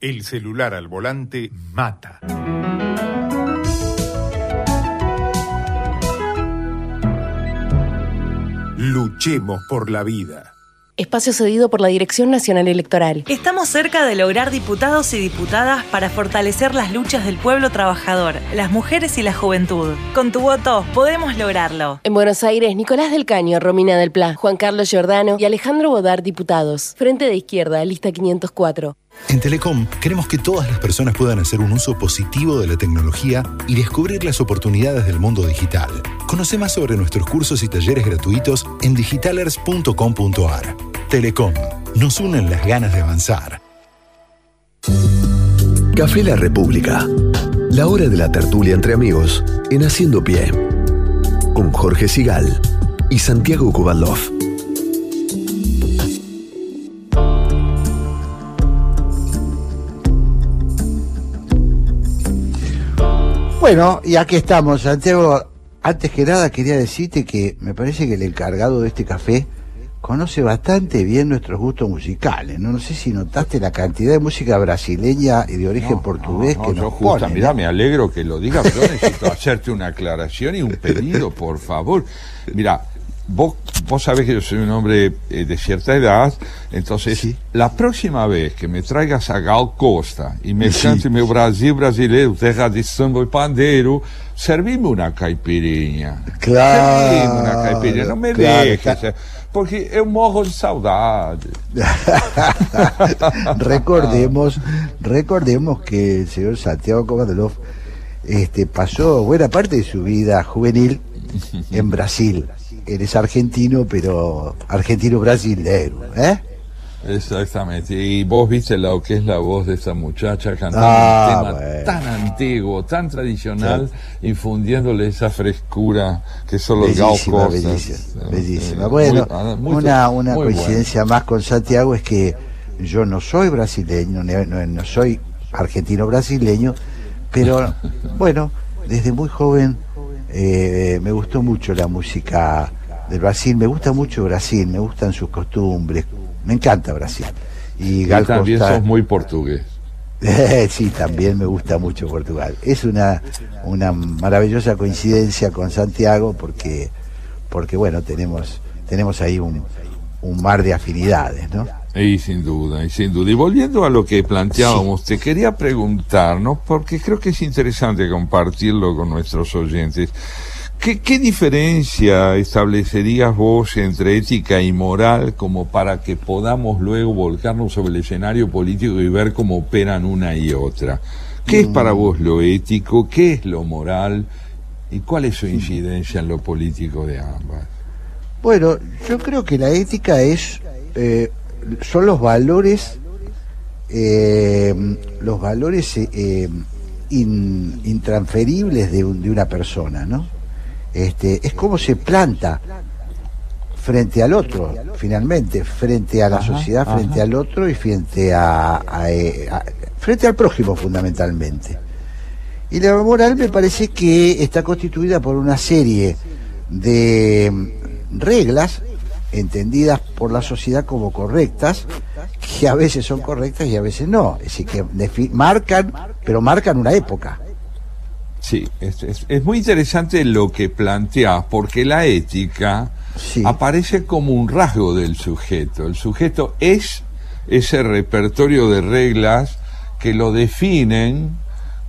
El celular al volante mata. Luchemos por la vida. Espacio cedido por la Dirección Nacional Electoral. Estamos cerca de lograr diputados y diputadas para fortalecer las luchas del pueblo trabajador, las mujeres y la juventud. Con tu voto podemos lograrlo. En Buenos Aires, Nicolás del Caño, Romina del Pla, Juan Carlos Giordano y Alejandro Bodar, diputados. Frente de Izquierda, lista 504. En Telecom queremos que todas las personas puedan hacer un uso positivo de la tecnología y descubrir las oportunidades del mundo digital. Conoce más sobre nuestros cursos y talleres gratuitos en digitalers.com.ar. Telecom, nos unen las ganas de avanzar. Café La República. La hora de la tertulia entre amigos en Haciendo Pie. Con Jorge Sigal y Santiago Kubalov. Bueno, y aquí estamos, Santiago. Antes que nada quería decirte que me parece que el encargado de este café conoce bastante bien nuestros gustos musicales. No, no sé si notaste la cantidad de música brasileña y de origen portugués No, que yo nos justa, ponen. mirá, me alegro que lo diga, pero necesito hacerte una aclaración y un pedido, por favor. Mira, vos, vos sabés que yo soy un hombre eh, de cierta edad, entonces la próxima vez que me traigas a Gal Costa y me Sí. cante meu Brasil brasileiro, terra de samba e pandeiro, servime una caipirinha. Claro, Servime una caipirinha, não me claro, deixes, tá. porque eu morro de saudade. recordemos, recordemos que el señor Santiago Kovadelov este, pasó buena parte de su vida juvenil en Brasil. Él es argentino, pero argentino brasileiro, ¿eh? Exactamente. Y vos viste lo que es la voz de esa muchacha cantando Ah, un tema bueno. tan antiguo, tan tradicional, infundiéndole esa frescura que solo Bellísima, Costa. bellísima, Eh, bellísima. eh, Bueno, muy- ah, una, una coincidencia más con Santiago es que yo no soy brasileño, no, soy argentino brasileño, pero bueno, desde muy joven eh, me gustó mucho la música del Brasil, me gusta mucho Brasil, me gustan sus costumbres, me encanta Brasil. Y Y Gal también Costa- sos muy portugués. sí, también me gusta mucho Portugal. Es una, una maravillosa coincidencia con Santiago porque, porque bueno, tenemos, tenemos ahí un, un mar de afinidades, ¿no? Y sin duda, y sin duda. Y volviendo a lo que planteábamos, te quería preguntar, ¿no? Porque creo que es interesante compartirlo con nuestros oyentes. ¿Qué, qué diferencia establecerías vos entre ética y moral como para que podamos luego volcarnos sobre el escenario político y ver cómo operan una y otra? ¿Qué es para vos lo ético? ¿Qué es lo moral? ¿Y cuál es su incidencia en lo político de ambas? Bueno, yo creo que la ética es, eh, son los valores, eh, los valores eh, eh, in- intransferibles de, un- de una persona, ¿no? Este, es como se planta frente al otro, finalmente, frente a la Ajá, sociedad, frente ajá. al otro y frente a, a, eh, a- frente al prójimo, fundamentalmente. Y la moral me parece que está constituida por una serie de mm, reglas entendidas por la sociedad como correctas, que a veces son correctas y a veces no. Es decir, que marcan, pero marcan una época. Sí, es, es- es muy interesante lo que planteas, porque la ética aparece como un rasgo del sujeto. El sujeto es ese repertorio de reglas que lo definen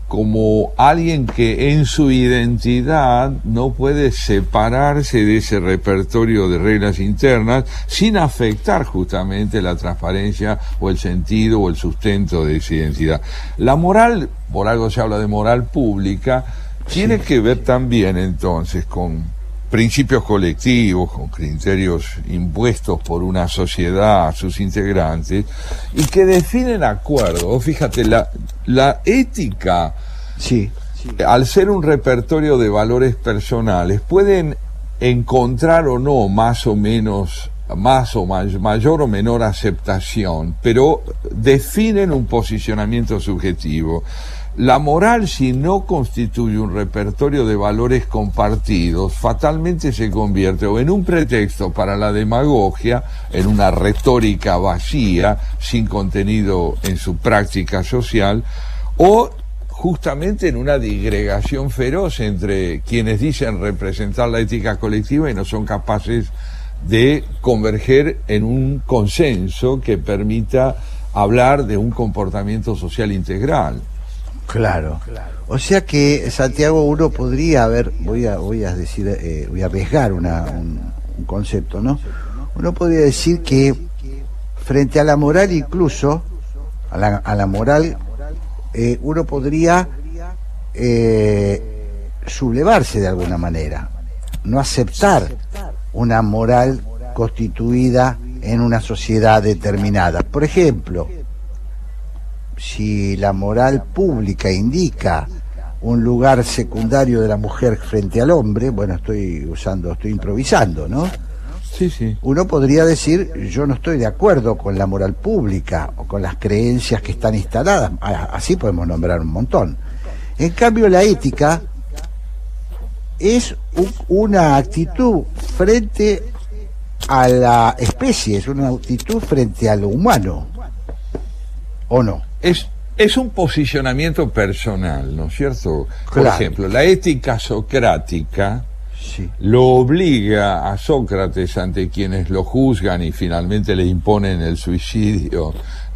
como alguien que en su identidad no puede separarse de ese repertorio de reglas internas sin afectar justamente la transparencia o el sentido o el sustento de esa identidad. La moral, por algo se habla de moral pública, tiene que ver también entonces con principios colectivos, con criterios impuestos por una sociedad a sus integrantes y que definen acuerdos. Fíjate, la, la ética, sí. al ser un repertorio de valores personales, pueden encontrar o no más o menos más o may- mayor o menor aceptación, pero definen un posicionamiento subjetivo. La moral, si no constituye un repertorio de valores compartidos, fatalmente se convierte o en un pretexto para la demagogia, en una retórica vacía, sin contenido en su práctica social, o justamente en una digregación feroz entre quienes dicen representar la ética colectiva y no son capaces de converger en un consenso que permita hablar de un comportamiento social integral. Claro. O sea que, Santiago, uno podría haber, voy a, voy a decir, eh, voy a arriesgar una, un, concepto, ¿no? Uno podría decir que frente a la moral incluso, a la, a la moral, eh, uno podría eh, sublevarse de alguna manera, no aceptar una moral constituida en una sociedad determinada. Por ejemplo, si la moral pública indica un lugar secundario de la mujer frente al hombre, bueno, estoy usando, estoy improvisando, ¿no? Sí, sí. Uno podría decir, yo no estoy de acuerdo con la moral pública o con las creencias que están instaladas, así podemos nombrar un montón. En cambio, la ética es un- una actitud frente a la especie, es una actitud frente a lo humano, ¿o no? Es, es un posicionamiento personal, ¿no es cierto? Por ejemplo, la ética socrática lo obliga a Sócrates ante quienes lo juzgan y finalmente le imponen el suicidio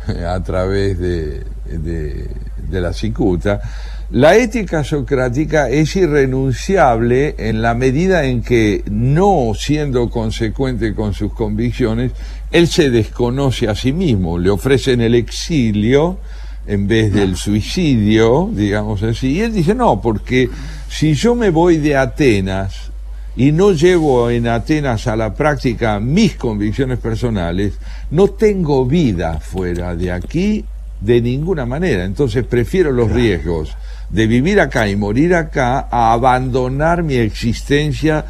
eh, a través de, de- de la cicuta. La ética socrática es irrenunciable en la medida en que, no siendo consecuente con sus convicciones, él se desconoce a sí mismo, le ofrecen el exilio en vez del suicidio, digamos así, y él dice, no, porque si yo me voy de Atenas y no llevo en Atenas a la práctica mis convicciones personales, no tengo vida fuera de aquí de ninguna manera. Entonces prefiero los riesgos de vivir acá y morir acá a abandonar mi existencia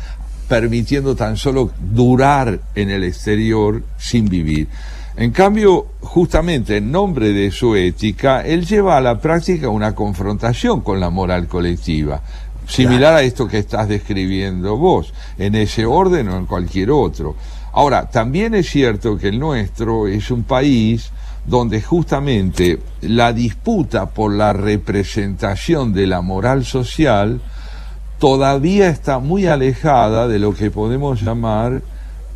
permitiendo tan solo durar en el exterior sin vivir. En cambio, justamente en nombre de su ética, él lleva a la práctica una confrontación con la moral colectiva, similar a esto que estás describiendo vos, en ese orden o en cualquier otro. Ahora, también es cierto que el nuestro es un país donde justamente la disputa por la representación de la moral social todavía está muy alejada de lo que podemos llamar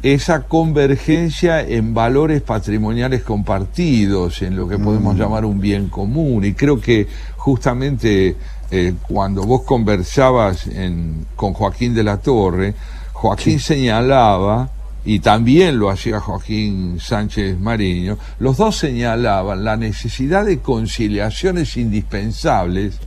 esa convergencia en valores patrimoniales compartidos, en lo que podemos llamar un bien común. Y creo que justamente eh, cuando vos conversabas en- con Joaquín de la Torre, Joaquín señalaba, y también lo hacía Joaquín Sánchez Mariño, los dos señalaban la necesidad de conciliaciones indispensables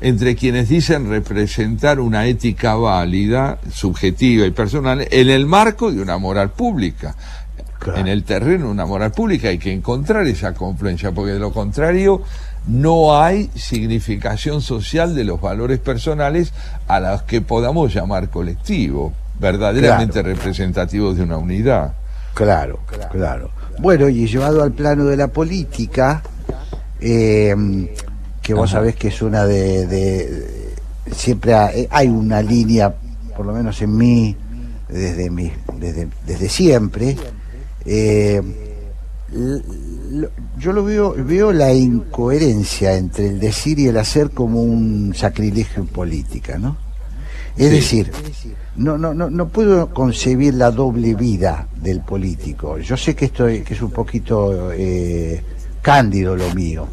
entre quienes dicen representar una ética válida, subjetiva y personal, en el marco de una moral pública. En el terreno de una moral pública hay que encontrar esa confluencia, porque de lo contrario no hay significación social de los valores personales a los que podamos llamar colectivo, verdaderamente representativos de una unidad. Claro, claro. Bueno, y llevado al plano de la política, eh, que vos sabés que es una de... de- siempre eh, hay una línea, por lo menos en mí, desde, mi, desde, desde siempre. eh, yo lo veo, veo la incoherencia entre el decir y el hacer como un sacrilegio en política, ¿no? Es Sí. decir, no, no, no, no puedo concebir la doble vida del político. Yo sé que esto es, que es un poquito eh, cándido lo mío.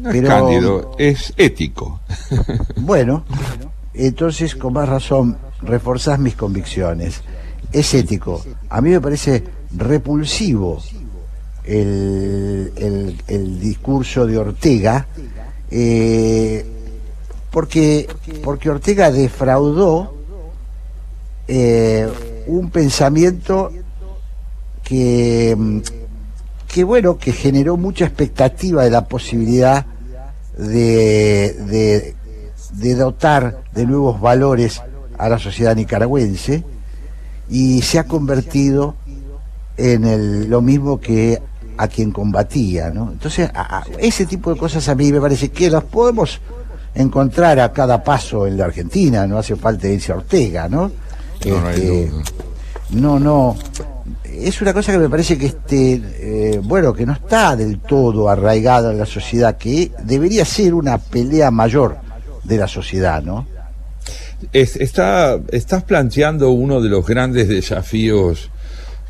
No es pero, cándido, es ético. Bueno, entonces con más razón reforzás mis convicciones. Es ético. A mí me parece repulsivo el, el- el discurso de Ortega, eh, porque, porque Ortega defraudó eh, un pensamiento que, mm, que bueno, que generó mucha expectativa de la posibilidad de, de, de dotar de nuevos valores a la sociedad nicaragüense y se ha convertido en el, lo mismo que a quien combatía, ¿no? Entonces, a- a- ese tipo de cosas a mí me parece que las podemos encontrar a cada paso en la Argentina, no hace falta irse a Ortega, ¿no? Este, no, no. Es una cosa que me parece que este, eh, bueno, que no está del todo arraigada en la sociedad, que debería ser una pelea mayor de la sociedad, ¿no? Es- está, estás planteando uno de los grandes desafíos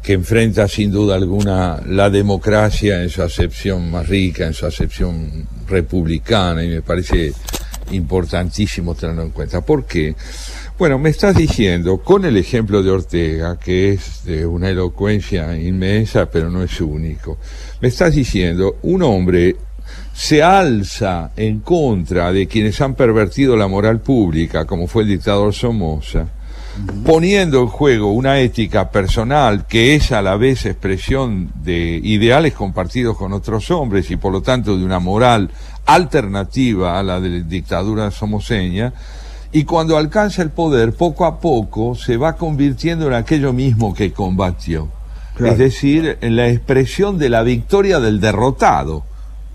que enfrenta sin duda alguna la democracia en su acepción más rica, en su acepción republicana, y me parece importantísimo tenerlo en cuenta. ¿Por qué? Bueno, me estás diciendo, con el ejemplo de Ortega, que es de una elocuencia inmensa, pero no es único, me estás diciendo, un hombre se alza en contra de quienes han pervertido la moral pública, como fue el dictador Somoza, poniendo en juego una ética personal que es a la vez expresión de ideales compartidos con otros hombres y por lo tanto de una moral alternativa a la de dictadura somoseña, y cuando alcanza el poder, poco a poco se va convirtiendo en aquello mismo que combatió. Es decir, en la expresión de la victoria del derrotado.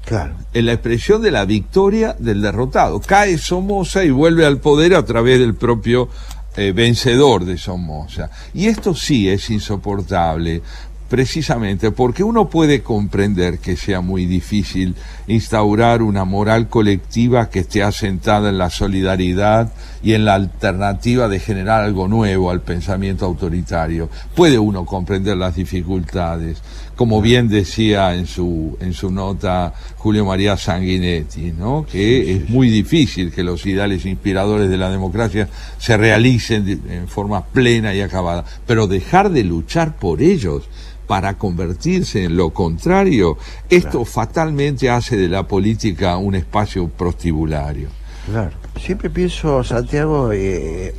Claro. En la expresión de la victoria del derrotado. Cae Somoza y vuelve al poder a través del propio eh, vencedor de Somoza. Y esto sí es insoportable, precisamente porque uno puede comprender que sea muy difícil instaurar una moral colectiva que esté asentada en la solidaridad y en la alternativa de generar algo nuevo al pensamiento autoritario. Puede uno comprender las dificultades, como bien decía en su, en su nota Julio María Sanguinetti, ¿no? que es muy difícil que los ideales inspiradores de la democracia se realicen en forma plena y acabada, pero dejar de luchar por ellos para convertirse en lo contrario, esto fatalmente hace de la política un espacio prostibulario. Claro. Siempre pienso, Santiago, eh,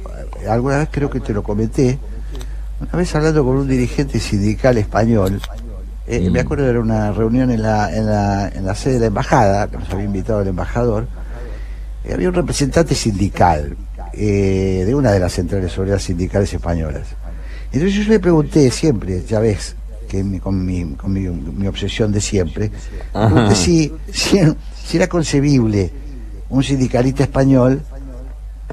alguna vez creo que te lo comenté, una vez hablando con un dirigente sindical español, eh, me acuerdo de una reunión en la, en, la, en la sede de la embajada, que nos había invitado el embajador, eh, había un representante sindical de una de las centrales seguridad sindicales españolas. Entonces yo le pregunté siempre, ya ves, que con, mi, con mi, obsesión de siempre, si, si, era concebible un sindicalista español,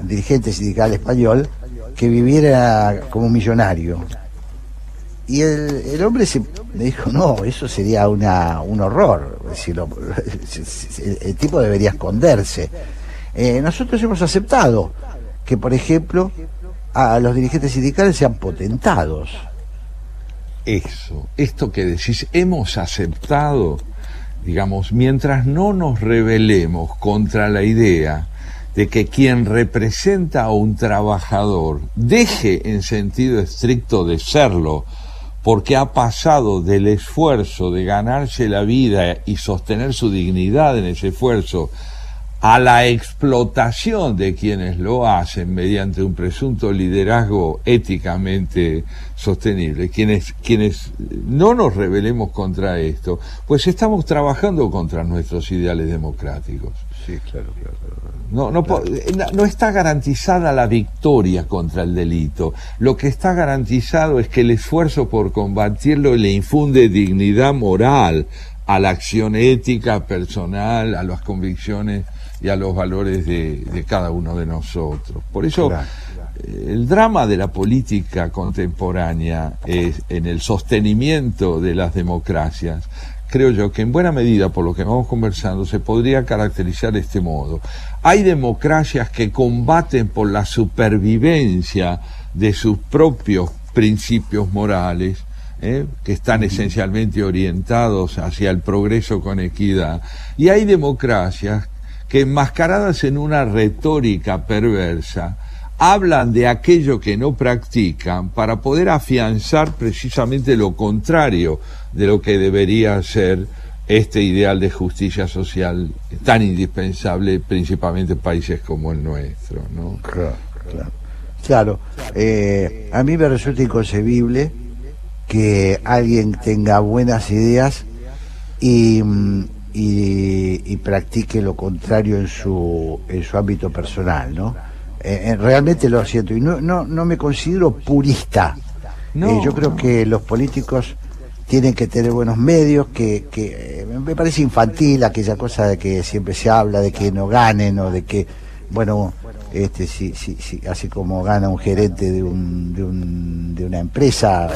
un dirigente sindical español, que viviera como millonario. Y el, el hombre se, me dijo, no, eso sería una, un horror. el, tipo debería esconderse. Eh, nosotros hemos aceptado que, por ejemplo, a los dirigentes sindicales sean potentados eso, esto que decís, hemos aceptado, digamos, mientras no nos rebelemos contra la idea de que quien representa a un trabajador deje en sentido estricto de serlo, porque ha pasado del esfuerzo de ganarse la vida y sostener su dignidad en ese esfuerzo a la explotación de quienes lo hacen mediante un presunto liderazgo éticamente sostenible, quienes, quienes no nos rebelemos contra esto, pues estamos trabajando contra nuestros ideales democráticos. Sí, claro, claro. No, no, no, está garantizada la victoria contra el delito. Lo que está garantizado es que el esfuerzo por combatirlo le infunde dignidad moral a la acción ética personal, a las convicciones y a los valores de, cada uno de nosotros. Por eso el drama de la política contemporánea es en el sostenimiento de las democracias. Creo yo que en buena medida, por lo que vamos conversando, se podría caracterizar de este modo. Hay democracias que combaten por la supervivencia de sus propios principios morales, ¿eh? que están esencialmente orientados hacia el progreso con equidad. Y hay democracias que enmascaradas en una retórica perversa, hablan de aquello que no practican para poder afianzar precisamente lo contrario de lo que debería ser este ideal de justicia social tan indispensable principalmente en países como el nuestro. ¿no? Claro, claro. Eh, a mí me resulta inconcebible que alguien tenga buenas ideas y, mm, y, practique lo contrario en su, en su ámbito personal, ¿no? Eh, eh, realmente lo siento y no, no, no me considero purista. Eh, yo creo que los políticos tienen que tener buenos medios, que, que me parece infantil aquella cosa de que siempre se habla de que no ganen o de que, bueno, este, si, si, si, así como gana un gerente de, un, de, un, de una empresa,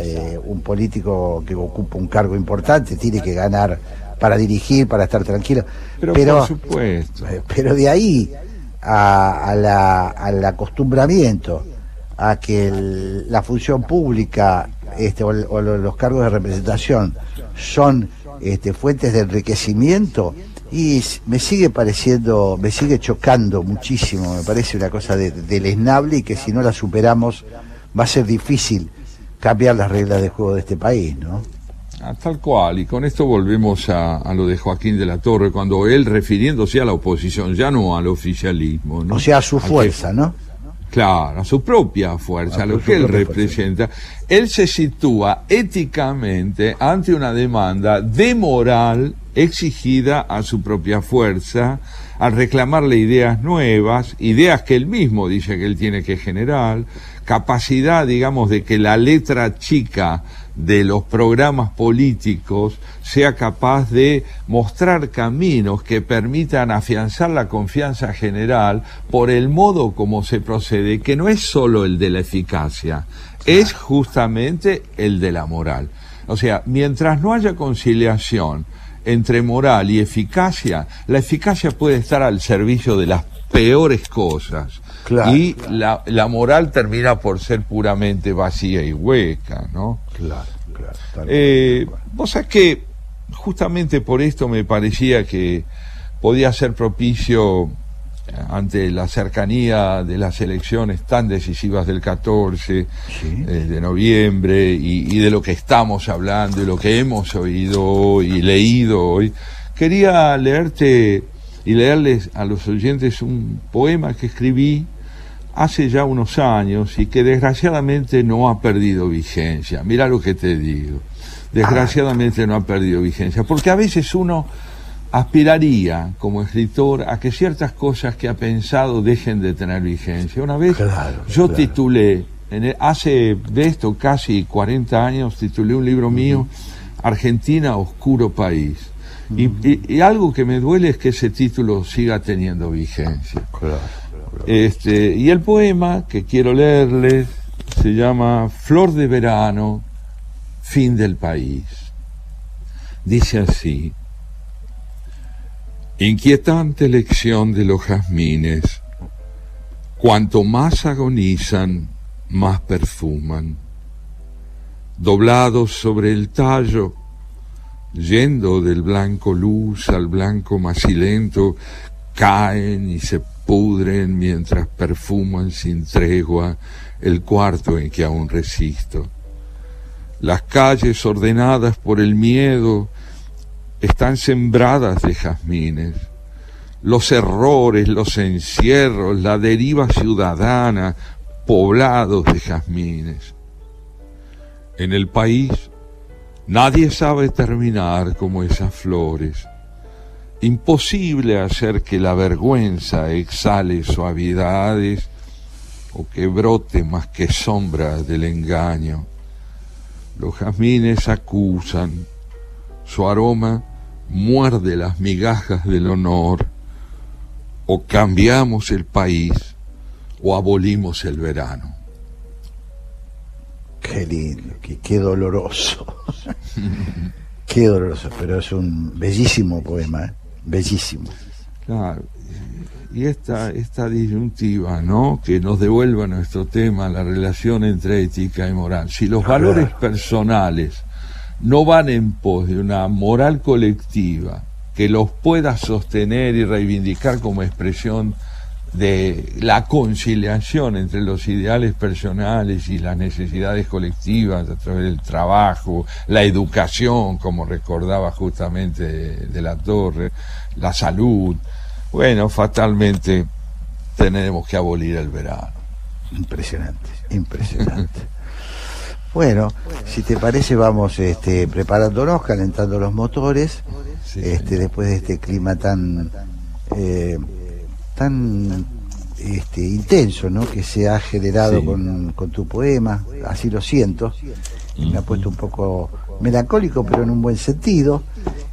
un político que ocupa un cargo importante tiene que ganar para dirigir, para estar tranquilo. Pero, por supuesto. Eh, pero de ahí a, la, al acostumbramiento a que la función pública este, o, los cargos de representación son este, fuentes de enriquecimiento y me sigue pareciendo, me sigue chocando muchísimo, me parece una cosa de, deleznable y que si no la superamos va a ser difícil cambiar las reglas de juego de este país, ¿no? Ah, tal cual, y con esto volvemos a, lo de Joaquín de la Torre, cuando él refiriéndose a la oposición, ya no al oficialismo. ¿no? O sea, a su fuerza, ¿no? Claro, a su propia fuerza, a, lo que él representa. Él se sitúa éticamente ante una demanda de moral exigida a su propia fuerza, al reclamarle ideas nuevas, ideas que él mismo dice que él tiene que generar, capacidad, digamos, de que la letra chica de los programas políticos sea capaz de mostrar caminos que permitan afianzar la confianza general por el modo como se procede, que no es solo el de la eficacia, es justamente el de la moral. O sea, mientras no haya conciliación entre moral y eficacia, la eficacia puede estar al servicio de las peores cosas. y La, la moral termina por ser puramente vacía y hueca, ¿no? Claro, claro. Eh, vos sabés que justamente por esto me parecía que podía ser propicio ante la cercanía de las elecciones tan decisivas del 14 eh, de noviembre y, de lo que estamos hablando y lo que hemos oído y leído hoy, quería leerte y leerles a los oyentes un poema que escribí hace ya unos años y que desgraciadamente no ha perdido vigencia. Mira lo que te digo. Desgraciadamente no ha perdido vigencia, porque a veces uno aspiraría como escritor a que ciertas cosas que ha pensado dejen de tener vigencia. Una vez yo titulé, en hace de esto casi 40 años, titulé un libro mío, Argentina, Oscuro País. y, algo que me duele es que ese título siga teniendo vigencia. Este, y el poema que quiero leerles se llama Flor de verano, fin del país. Dice así, Inquietante lección de los jazmines. Cuanto más agonizan, más perfuman. Doblados sobre el tallo, yendo del blanco luz al blanco macilento, caen y se pudren mientras perfuman sin tregua el cuarto en que aún resisto. Las calles ordenadas por el miedo, están sembradas de jazmines. Los errores, los encierros, la deriva ciudadana, poblados de jazmines. En el país nadie sabe terminar como esas flores. Imposible hacer que la vergüenza exhale suavidades o que brote más que sombra del engaño. Los jazmines acusan, su aroma muerde las migajas del honor, o cambiamos el país o abolimos el verano. Qué lindo, qué, doloroso. qué doloroso, pero es un bellísimo poema, ¿eh? Bellísimo. Claro, y esta, esta disyuntiva, ¿no? Que nos devuelva nuestro tema, la relación entre ética y moral. Si los valores personales no van en pos de una moral colectiva que los pueda sostener y reivindicar como expresión de la conciliación entre los ideales personales y las necesidades colectivas a través del trabajo, la educación, como recordaba justamente de, la torre, la salud. Bueno, fatalmente tenemos que abolir el verano. Impresionante, impresionante. Bueno, si te parece vamos este, preparándonos, calentando los motores, este, después de este clima tan eh, tan este, intenso ¿no? que se ha generado con, tu poema, así lo siento, me ha puesto un poco melancólico, pero en un buen sentido.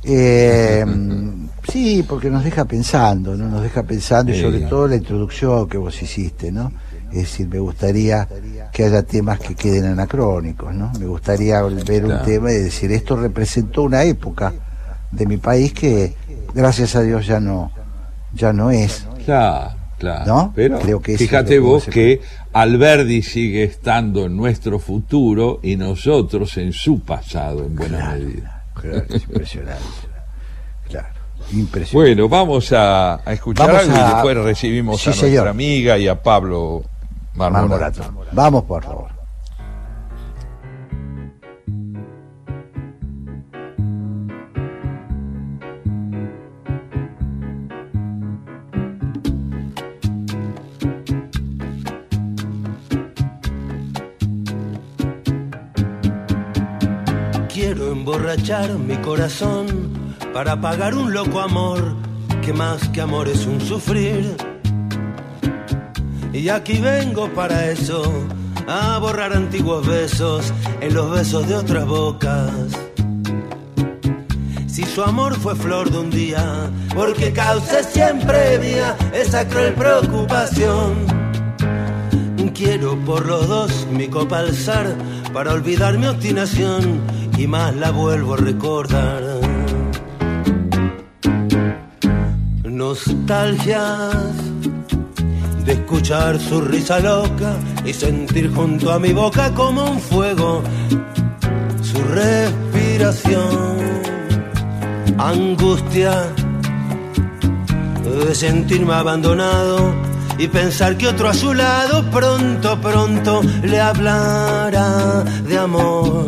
Eh, sí, porque nos deja pensando, ¿no? Nos deja pensando y sobre todo la introducción que vos hiciste, ¿no? Es decir, me gustaría que haya temas que queden anacrónicos, ¿no? Me gustaría ver un tema y decir, esto representó una época de mi país que, gracias a Dios, ya no, ya no es. Claro, claro. Pero Creo que fíjate vos que Alberdi sigue estando en nuestro futuro y nosotros en su pasado, en buena medida. Claro, es impresionante. Claro. Impresionante. Bueno, vamos a, escuchar algo y después recibimos a nuestra amiga y a Pablo Marmorato. Vamos, por favor. Emborrachar mi corazón para pagar un loco amor que más que amor es un sufrir. Y aquí vengo para eso, a borrar antiguos besos en los besos de otras bocas. Si su amor fue flor de un día, porque cause siempre mía esa cruel preocupación. Quiero por los dos mi copa alzar para olvidar mi obstinación y más la vuelvo a recordar. Nostalgias de escuchar su risa loca y sentir junto a mi boca como un fuego su respiración. Angustia de sentirme abandonado y pensar que otro a su lado pronto, pronto le hablará de amor.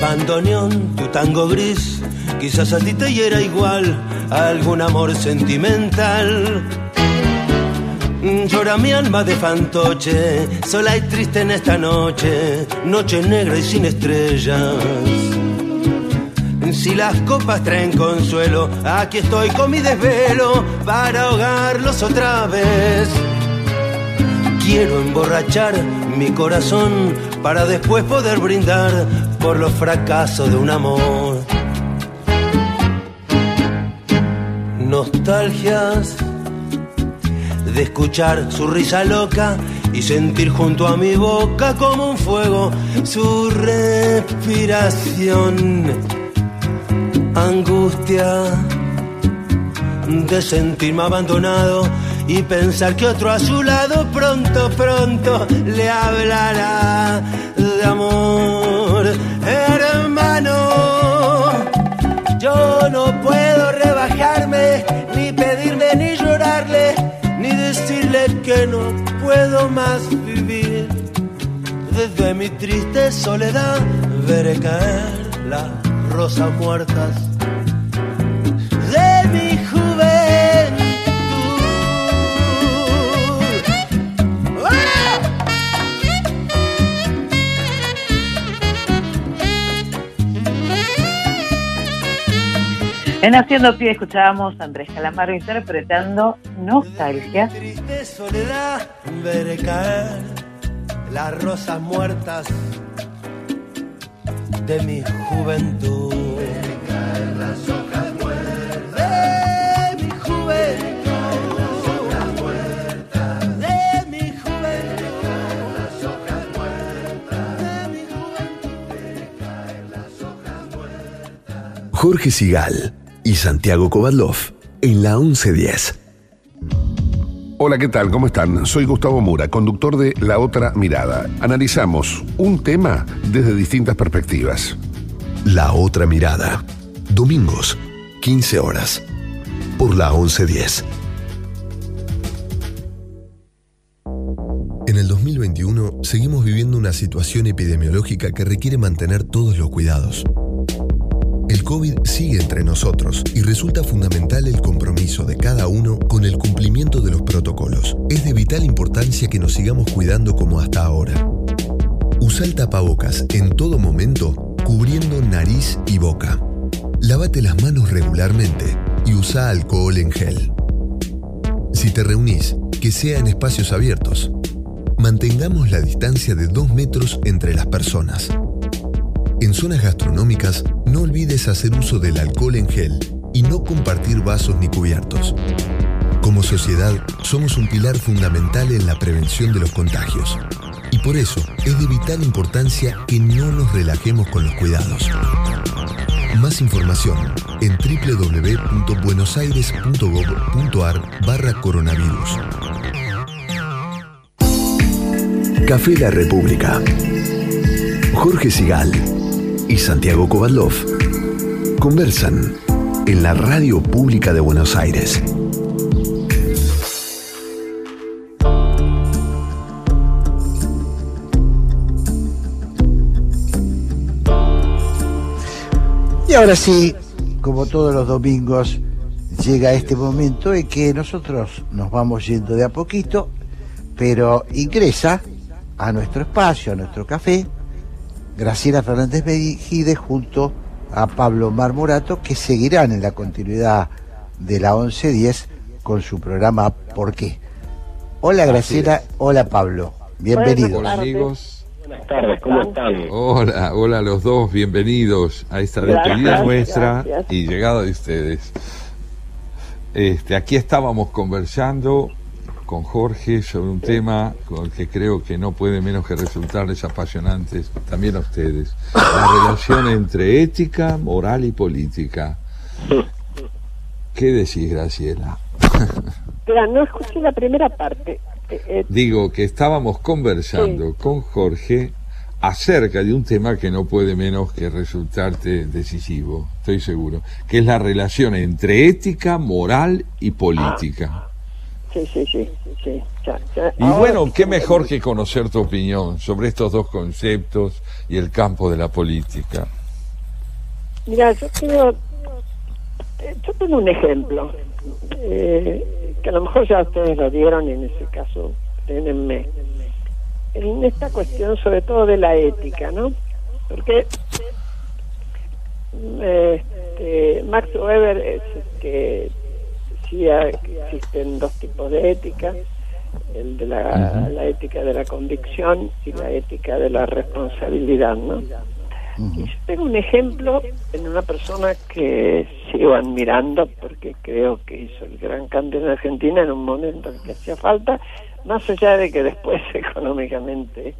Bandoneón, tu tango gris, quizás a ti te hiera igual algún amor sentimental. Llora mi alma de fantoche, sola y triste en esta noche, noche negra y sin estrellas. Si las copas traen consuelo, aquí estoy con mi desvelo para ahogarlos otra vez. Quiero emborrachar mi corazón para después poder brindar por los fracasos de un amor. Nostalgias de escuchar su risa loca y sentir junto a mi boca como un fuego su respiración. Angustia de sentirme abandonado y pensar que otro a su lado pronto, pronto le hablará de amor. Hermano, yo no puedo rebajarme, ni pedirme, ni llorarle, ni decirle que no puedo más vivir. Desde mi triste soledad veré caer las rosas muertas En Haciendo Pie escuchábamos a Andrés Calamaro interpretando Nostalgia. Triste soledad veré caer las rosas muertas de mi juventud. Veré caer las hojas muertas de mi juventud. Las muertas de mi juventud. Las hojas muertas de mi juventud. Veré caer las hojas muertas. Jorge Sigal y Santiago Kovadlov en la 1110. Hola, ¿qué tal? ¿Cómo están? Soy Gustavo Mura, conductor de La Otra Mirada. Analizamos un tema desde distintas perspectivas. La otra mirada. Domingos, 15 horas. Por la 1110. En el 2021 seguimos viviendo una situación epidemiológica que requiere mantener todos los cuidados. El COVID sigue entre nosotros y resulta fundamental el compromiso de cada uno con el cumplimiento de los protocolos. Es de vital importancia que nos sigamos cuidando como hasta ahora. Usa el tapabocas en todo momento, cubriendo nariz y boca. Lávate las manos regularmente y usa alcohol en gel. Si te reunís, que sea en espacios abiertos. Mantengamos la distancia de 2 metros entre las personas. En zonas gastronómicas, no olvides hacer uso del alcohol en gel y no compartir vasos ni cubiertos. Como sociedad, somos un pilar fundamental en la prevención de los contagios. Y por eso es de vital importancia que no nos relajemos con los cuidados. Más información en www.buenosaires.gov.ar barra coronavirus. Café La República. Jorge Sigal y Santiago Kovadlov conversan en la radio pública de Buenos Aires. Y ahora sí, como todos los domingos, llega este momento en que nosotros nos vamos yendo de a poquito, pero ingresa a nuestro espacio, a nuestro café, Graciela Fernández Mejide junto a Pablo Marmorato, que seguirán en la continuidad de la 1110 con su programa ¿Por qué? Hola Graciela, hola Pablo, bienvenidos. Hola amigos. Buenas tardes, ¿cómo están? Hola, hola a los dos, bienvenidos a esta despedida nuestra gracias. y llegada de ustedes. Este, aquí estábamos conversando con Jorge sobre un tema con el que creo que no puede menos que resultarles apasionantes también a ustedes. La relación entre ética, moral y política. ¿Qué decís, Graciela? No escuché la primera parte. Eh, eh, Digo que estábamos conversando con Jorge acerca de un tema que no puede menos que resultarte decisivo, estoy seguro, que es la relación entre ética, moral y política. Sí, sí, sí, sí, ya, ya. Y Ahora bueno, qué me- mejor que conocer tu opinión sobre estos dos conceptos y el campo de la política. Mira, yo tengo, eh, yo tengo un ejemplo, eh, que a lo mejor ya ustedes lo dieron y en ese caso, frenenme. En esta cuestión sobre todo de la ética, ¿no? Porque eh, este, Max Weber es que decía que existen dos tipos de ética, el de la, ética de la convicción y la ética de la responsabilidad, ¿no? Y yo tengo un ejemplo en una persona que sigo admirando porque creo que hizo el gran cambio en Argentina en un momento en que hacía falta, más allá de que después económicamente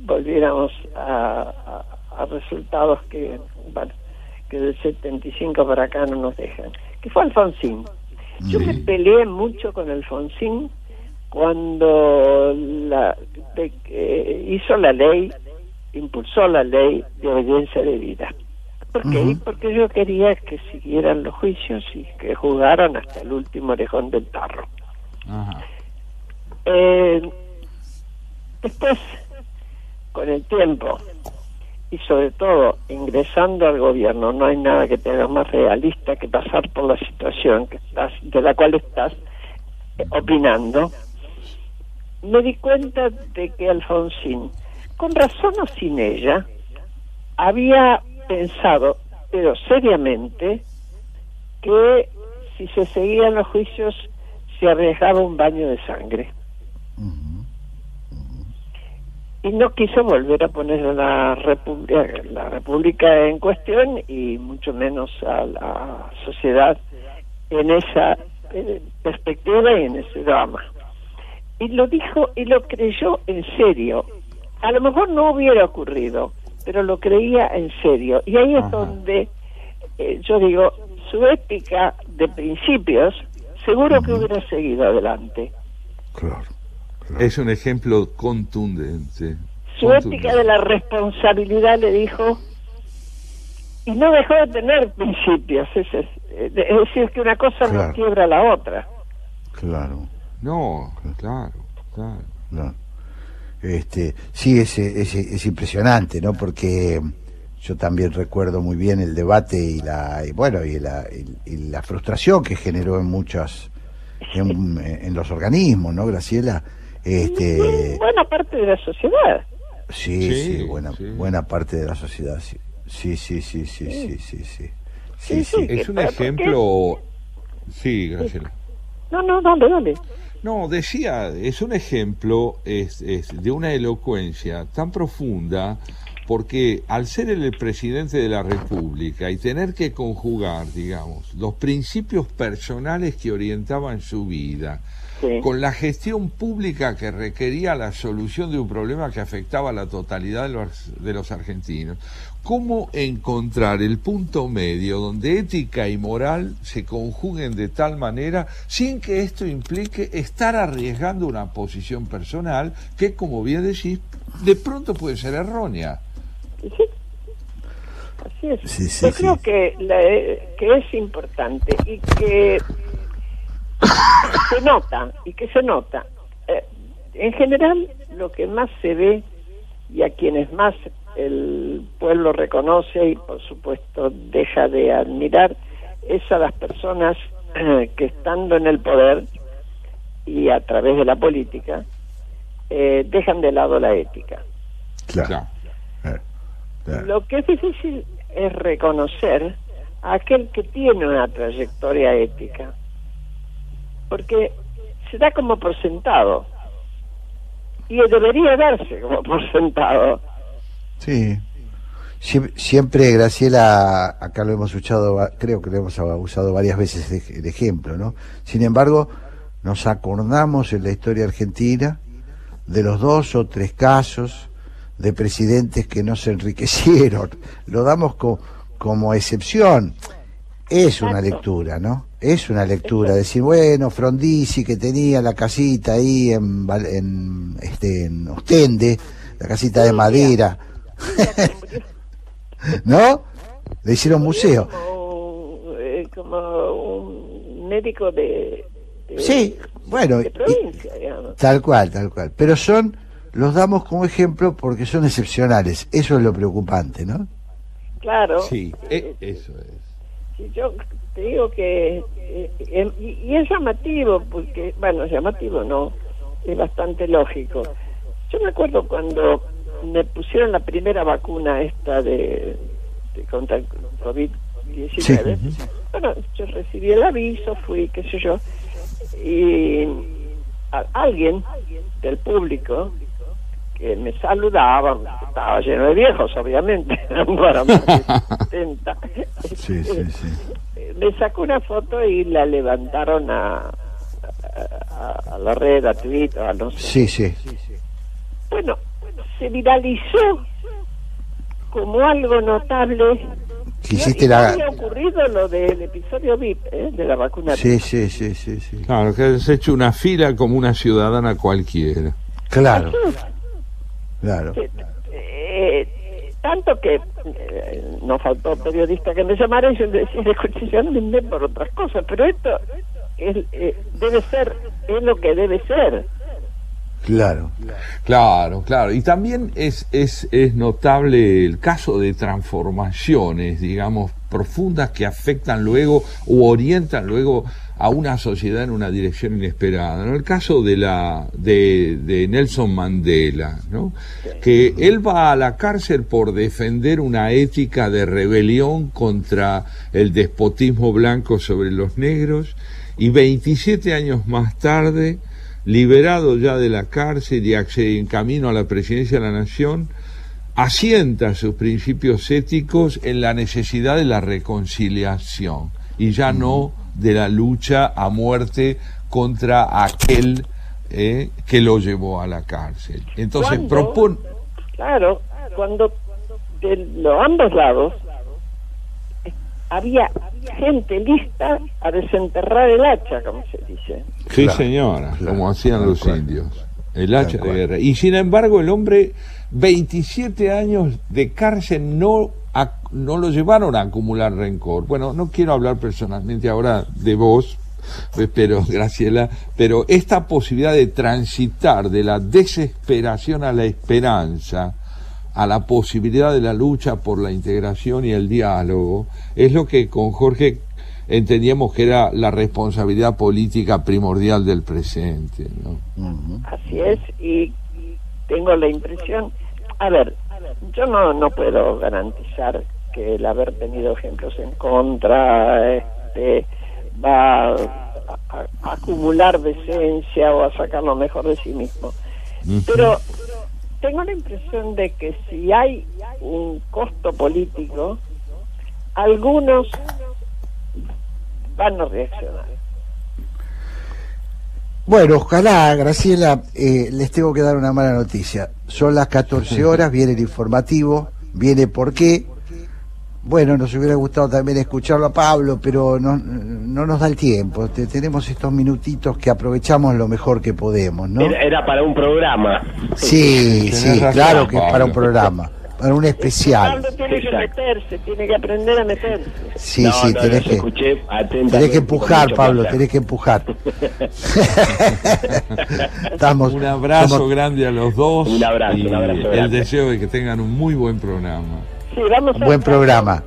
volviéramos a, a- a resultados que, bueno, que del 75 para acá no nos dejan, que fue Alfonsín. Yo me peleé mucho con Alfonsín cuando la, de- eh, hizo la ley, impulsó la ley de obediencia de vida. ¿Por qué? Porque yo quería que siguieran los juicios y que jugaran hasta el último orejón del tarro. Eh, después, con el tiempo y sobre todo ingresando al gobierno, no hay nada que te más realista que pasar por la situación que estás, de la cual estás eh, opinando. Me di cuenta de que Alfonsín, con razón o sin ella, había pensado, pero seriamente, que si se seguían los juicios se arriesgaba un baño de sangre. Y no quiso volver a poner a la, república, la República en cuestión y mucho menos a la sociedad en esa eh, perspectiva y en ese drama. Y lo dijo y lo creyó en serio. A lo mejor no hubiera ocurrido, pero lo creía en serio. Y ahí es donde eh, yo digo, su ética de principios seguro que hubiera seguido adelante. Es un ejemplo contundente. Su ética de la responsabilidad le dijo y no dejó de tener principios. Es, es- es decir, que una cosa no Claro. quiebra la otra. Claro. No, claro, claro. No. Este, sí, es, es, es impresionante, ¿no? Porque yo también recuerdo muy bien el debate y la y bueno y la, y- y la frustración que generó en muchas en, en los organismos, ¿no, Graciela? Este, Buena parte de la sociedad. sí, sí, Sí, buena sí. buena parte de la sociedad, sí. Sí, sí, sí, sí, sí, sí, sí. Sí, Sí, sí. sí, Es un ejemplo... Sí, Graciela. No, no, dale, dale. No, decía, es un ejemplo es, es de una elocuencia tan profunda porque al ser el presidente de la República y tener que conjugar, digamos, los principios personales que orientaban su vida con la gestión pública que requería la solución de un problema que afectaba a la totalidad de los, de los argentinos, ¿cómo encontrar el punto medio donde ética y moral se conjuguen de tal manera sin que esto implique estar arriesgando una posición personal que, como bien decís, de pronto puede ser errónea? Así es. Sí, sí, Yo creo que, la- eh, que es importante y que se nota, y que se nota. Eh, en general, lo que más se ve y a quienes más el pueblo reconoce y, por supuesto, deja de admirar es a las personas eh, que estando en el poder y a través de la política eh, dejan de lado la ética. Claro. Lo que es difícil es reconocer a aquel que tiene una trayectoria ética, porque se da como por sentado y debería darse como por sentado. Sí. Sie- Siempre, Graciela, acá lo hemos usado, creo que lo hemos usado varias veces de, de ejemplo, ¿no? Sin embargo, nos acordamos en la historia argentina de los dos o tres casos de presidentes que no se enriquecieron. Lo damos co- como excepción. Es una lectura, ¿no? Es una lectura. Decir, bueno, Frondizi que tenía la casita ahí en, este, en Ostende, la casita de madera. ¿No? Le hicieron museo. Como, eh, como un médico de, de- Sí, bueno, de provincia. Tal cual, tal cual. Pero son, los damos como ejemplo porque son excepcionales. Eso es lo preocupante, ¿no? Claro. Sí, e- eso es. Yo te digo que eh, eh, y, y es llamativo porque bueno llamativo no es bastante lógico. Yo me acuerdo cuando me pusieron la primera vacuna esta de, de contra el covid 19 bueno yo recibí el aviso fui qué sé yo y a- alguien del público que me saludaba estaba lleno de viejos obviamente para más de 70 Sí, sí, sí. me sacó una foto y la levantaron a, a, a la red, a Twitter, a no sé. Sí, sí. Bueno, se viralizó como algo notable. Hiciste no la... había ocurrido lo del episodio VIP, ¿eh? de la vacuna. Sí, sí, sí, sí, sí. Claro, que has hecho una fila como una ciudadana cualquiera. Claro, claro. Eh, tanto que eh, no faltó periodista que me llamara y yo le decía, yo no me invento por otras cosas, pero esto es, eh, debe ser, es lo que debe ser. Claro. Claro, claro. Y también es, es, es notable el caso de transformaciones, digamos, profundas que afectan luego o orientan luego a una sociedad en una dirección inesperada. ¿no? El caso de, la, de, de Nelson Mandela, ¿no? que él va a la cárcel por defender una ética de rebelión contra el despotismo blanco sobre los negros y 27 años más tarde liberado ya de la cárcel y en camino a la presidencia de la nación, asienta sus principios éticos en la necesidad de la reconciliación y ya no de la lucha a muerte contra aquel eh, que lo llevó a la cárcel. Entonces propone... Claro, cuando de los ambos lados había gente lista a desenterrar el hacha, como se dice. Sí, señora, como hacían los indios. El hacha de guerra. Y sin embargo, el hombre, 27 años de cárcel no, ac- no lo llevaron a acumular rencor. Bueno, no quiero hablar personalmente ahora de vos, eh, pero Graciela, pero esta posibilidad de transitar de la desesperación a la esperanza, a la posibilidad de la lucha por la integración y el diálogo, es lo que con Jorge entendíamos que era la responsabilidad política primordial del presente. ¿no? Así es, y tengo la impresión, a ver, yo no, no puedo garantizar que el haber tenido ejemplos en contra este, va a, a- a acumular decencia o a sacar lo mejor de sí mismo. Pero tengo la impresión de que si hay un costo político, algunos van a reaccionar. Bueno, ojalá, Graciela, eh, les tengo que dar una mala noticia. Son las 14 horas, viene el informativo, viene por qué. Bueno, nos hubiera gustado también escucharlo a Pablo, pero no, no nos da el tiempo. Te- tenemos estos minutitos que aprovechamos lo mejor que podemos, ¿no? Era, era para un programa. Sí, sí, claro que es para un programa. Para un especial. Pablo tiene que meterse, tiene que aprender a meterse. Sí, No, sí, no, tenés que, tenés que empujar, Pablo, tenés que empujar. Estamos, Un abrazo somos- grande a los dos. Un abrazo, y un abrazo El grande. deseo de que tengan un muy buen programa. Sí, vamos a Buen programa.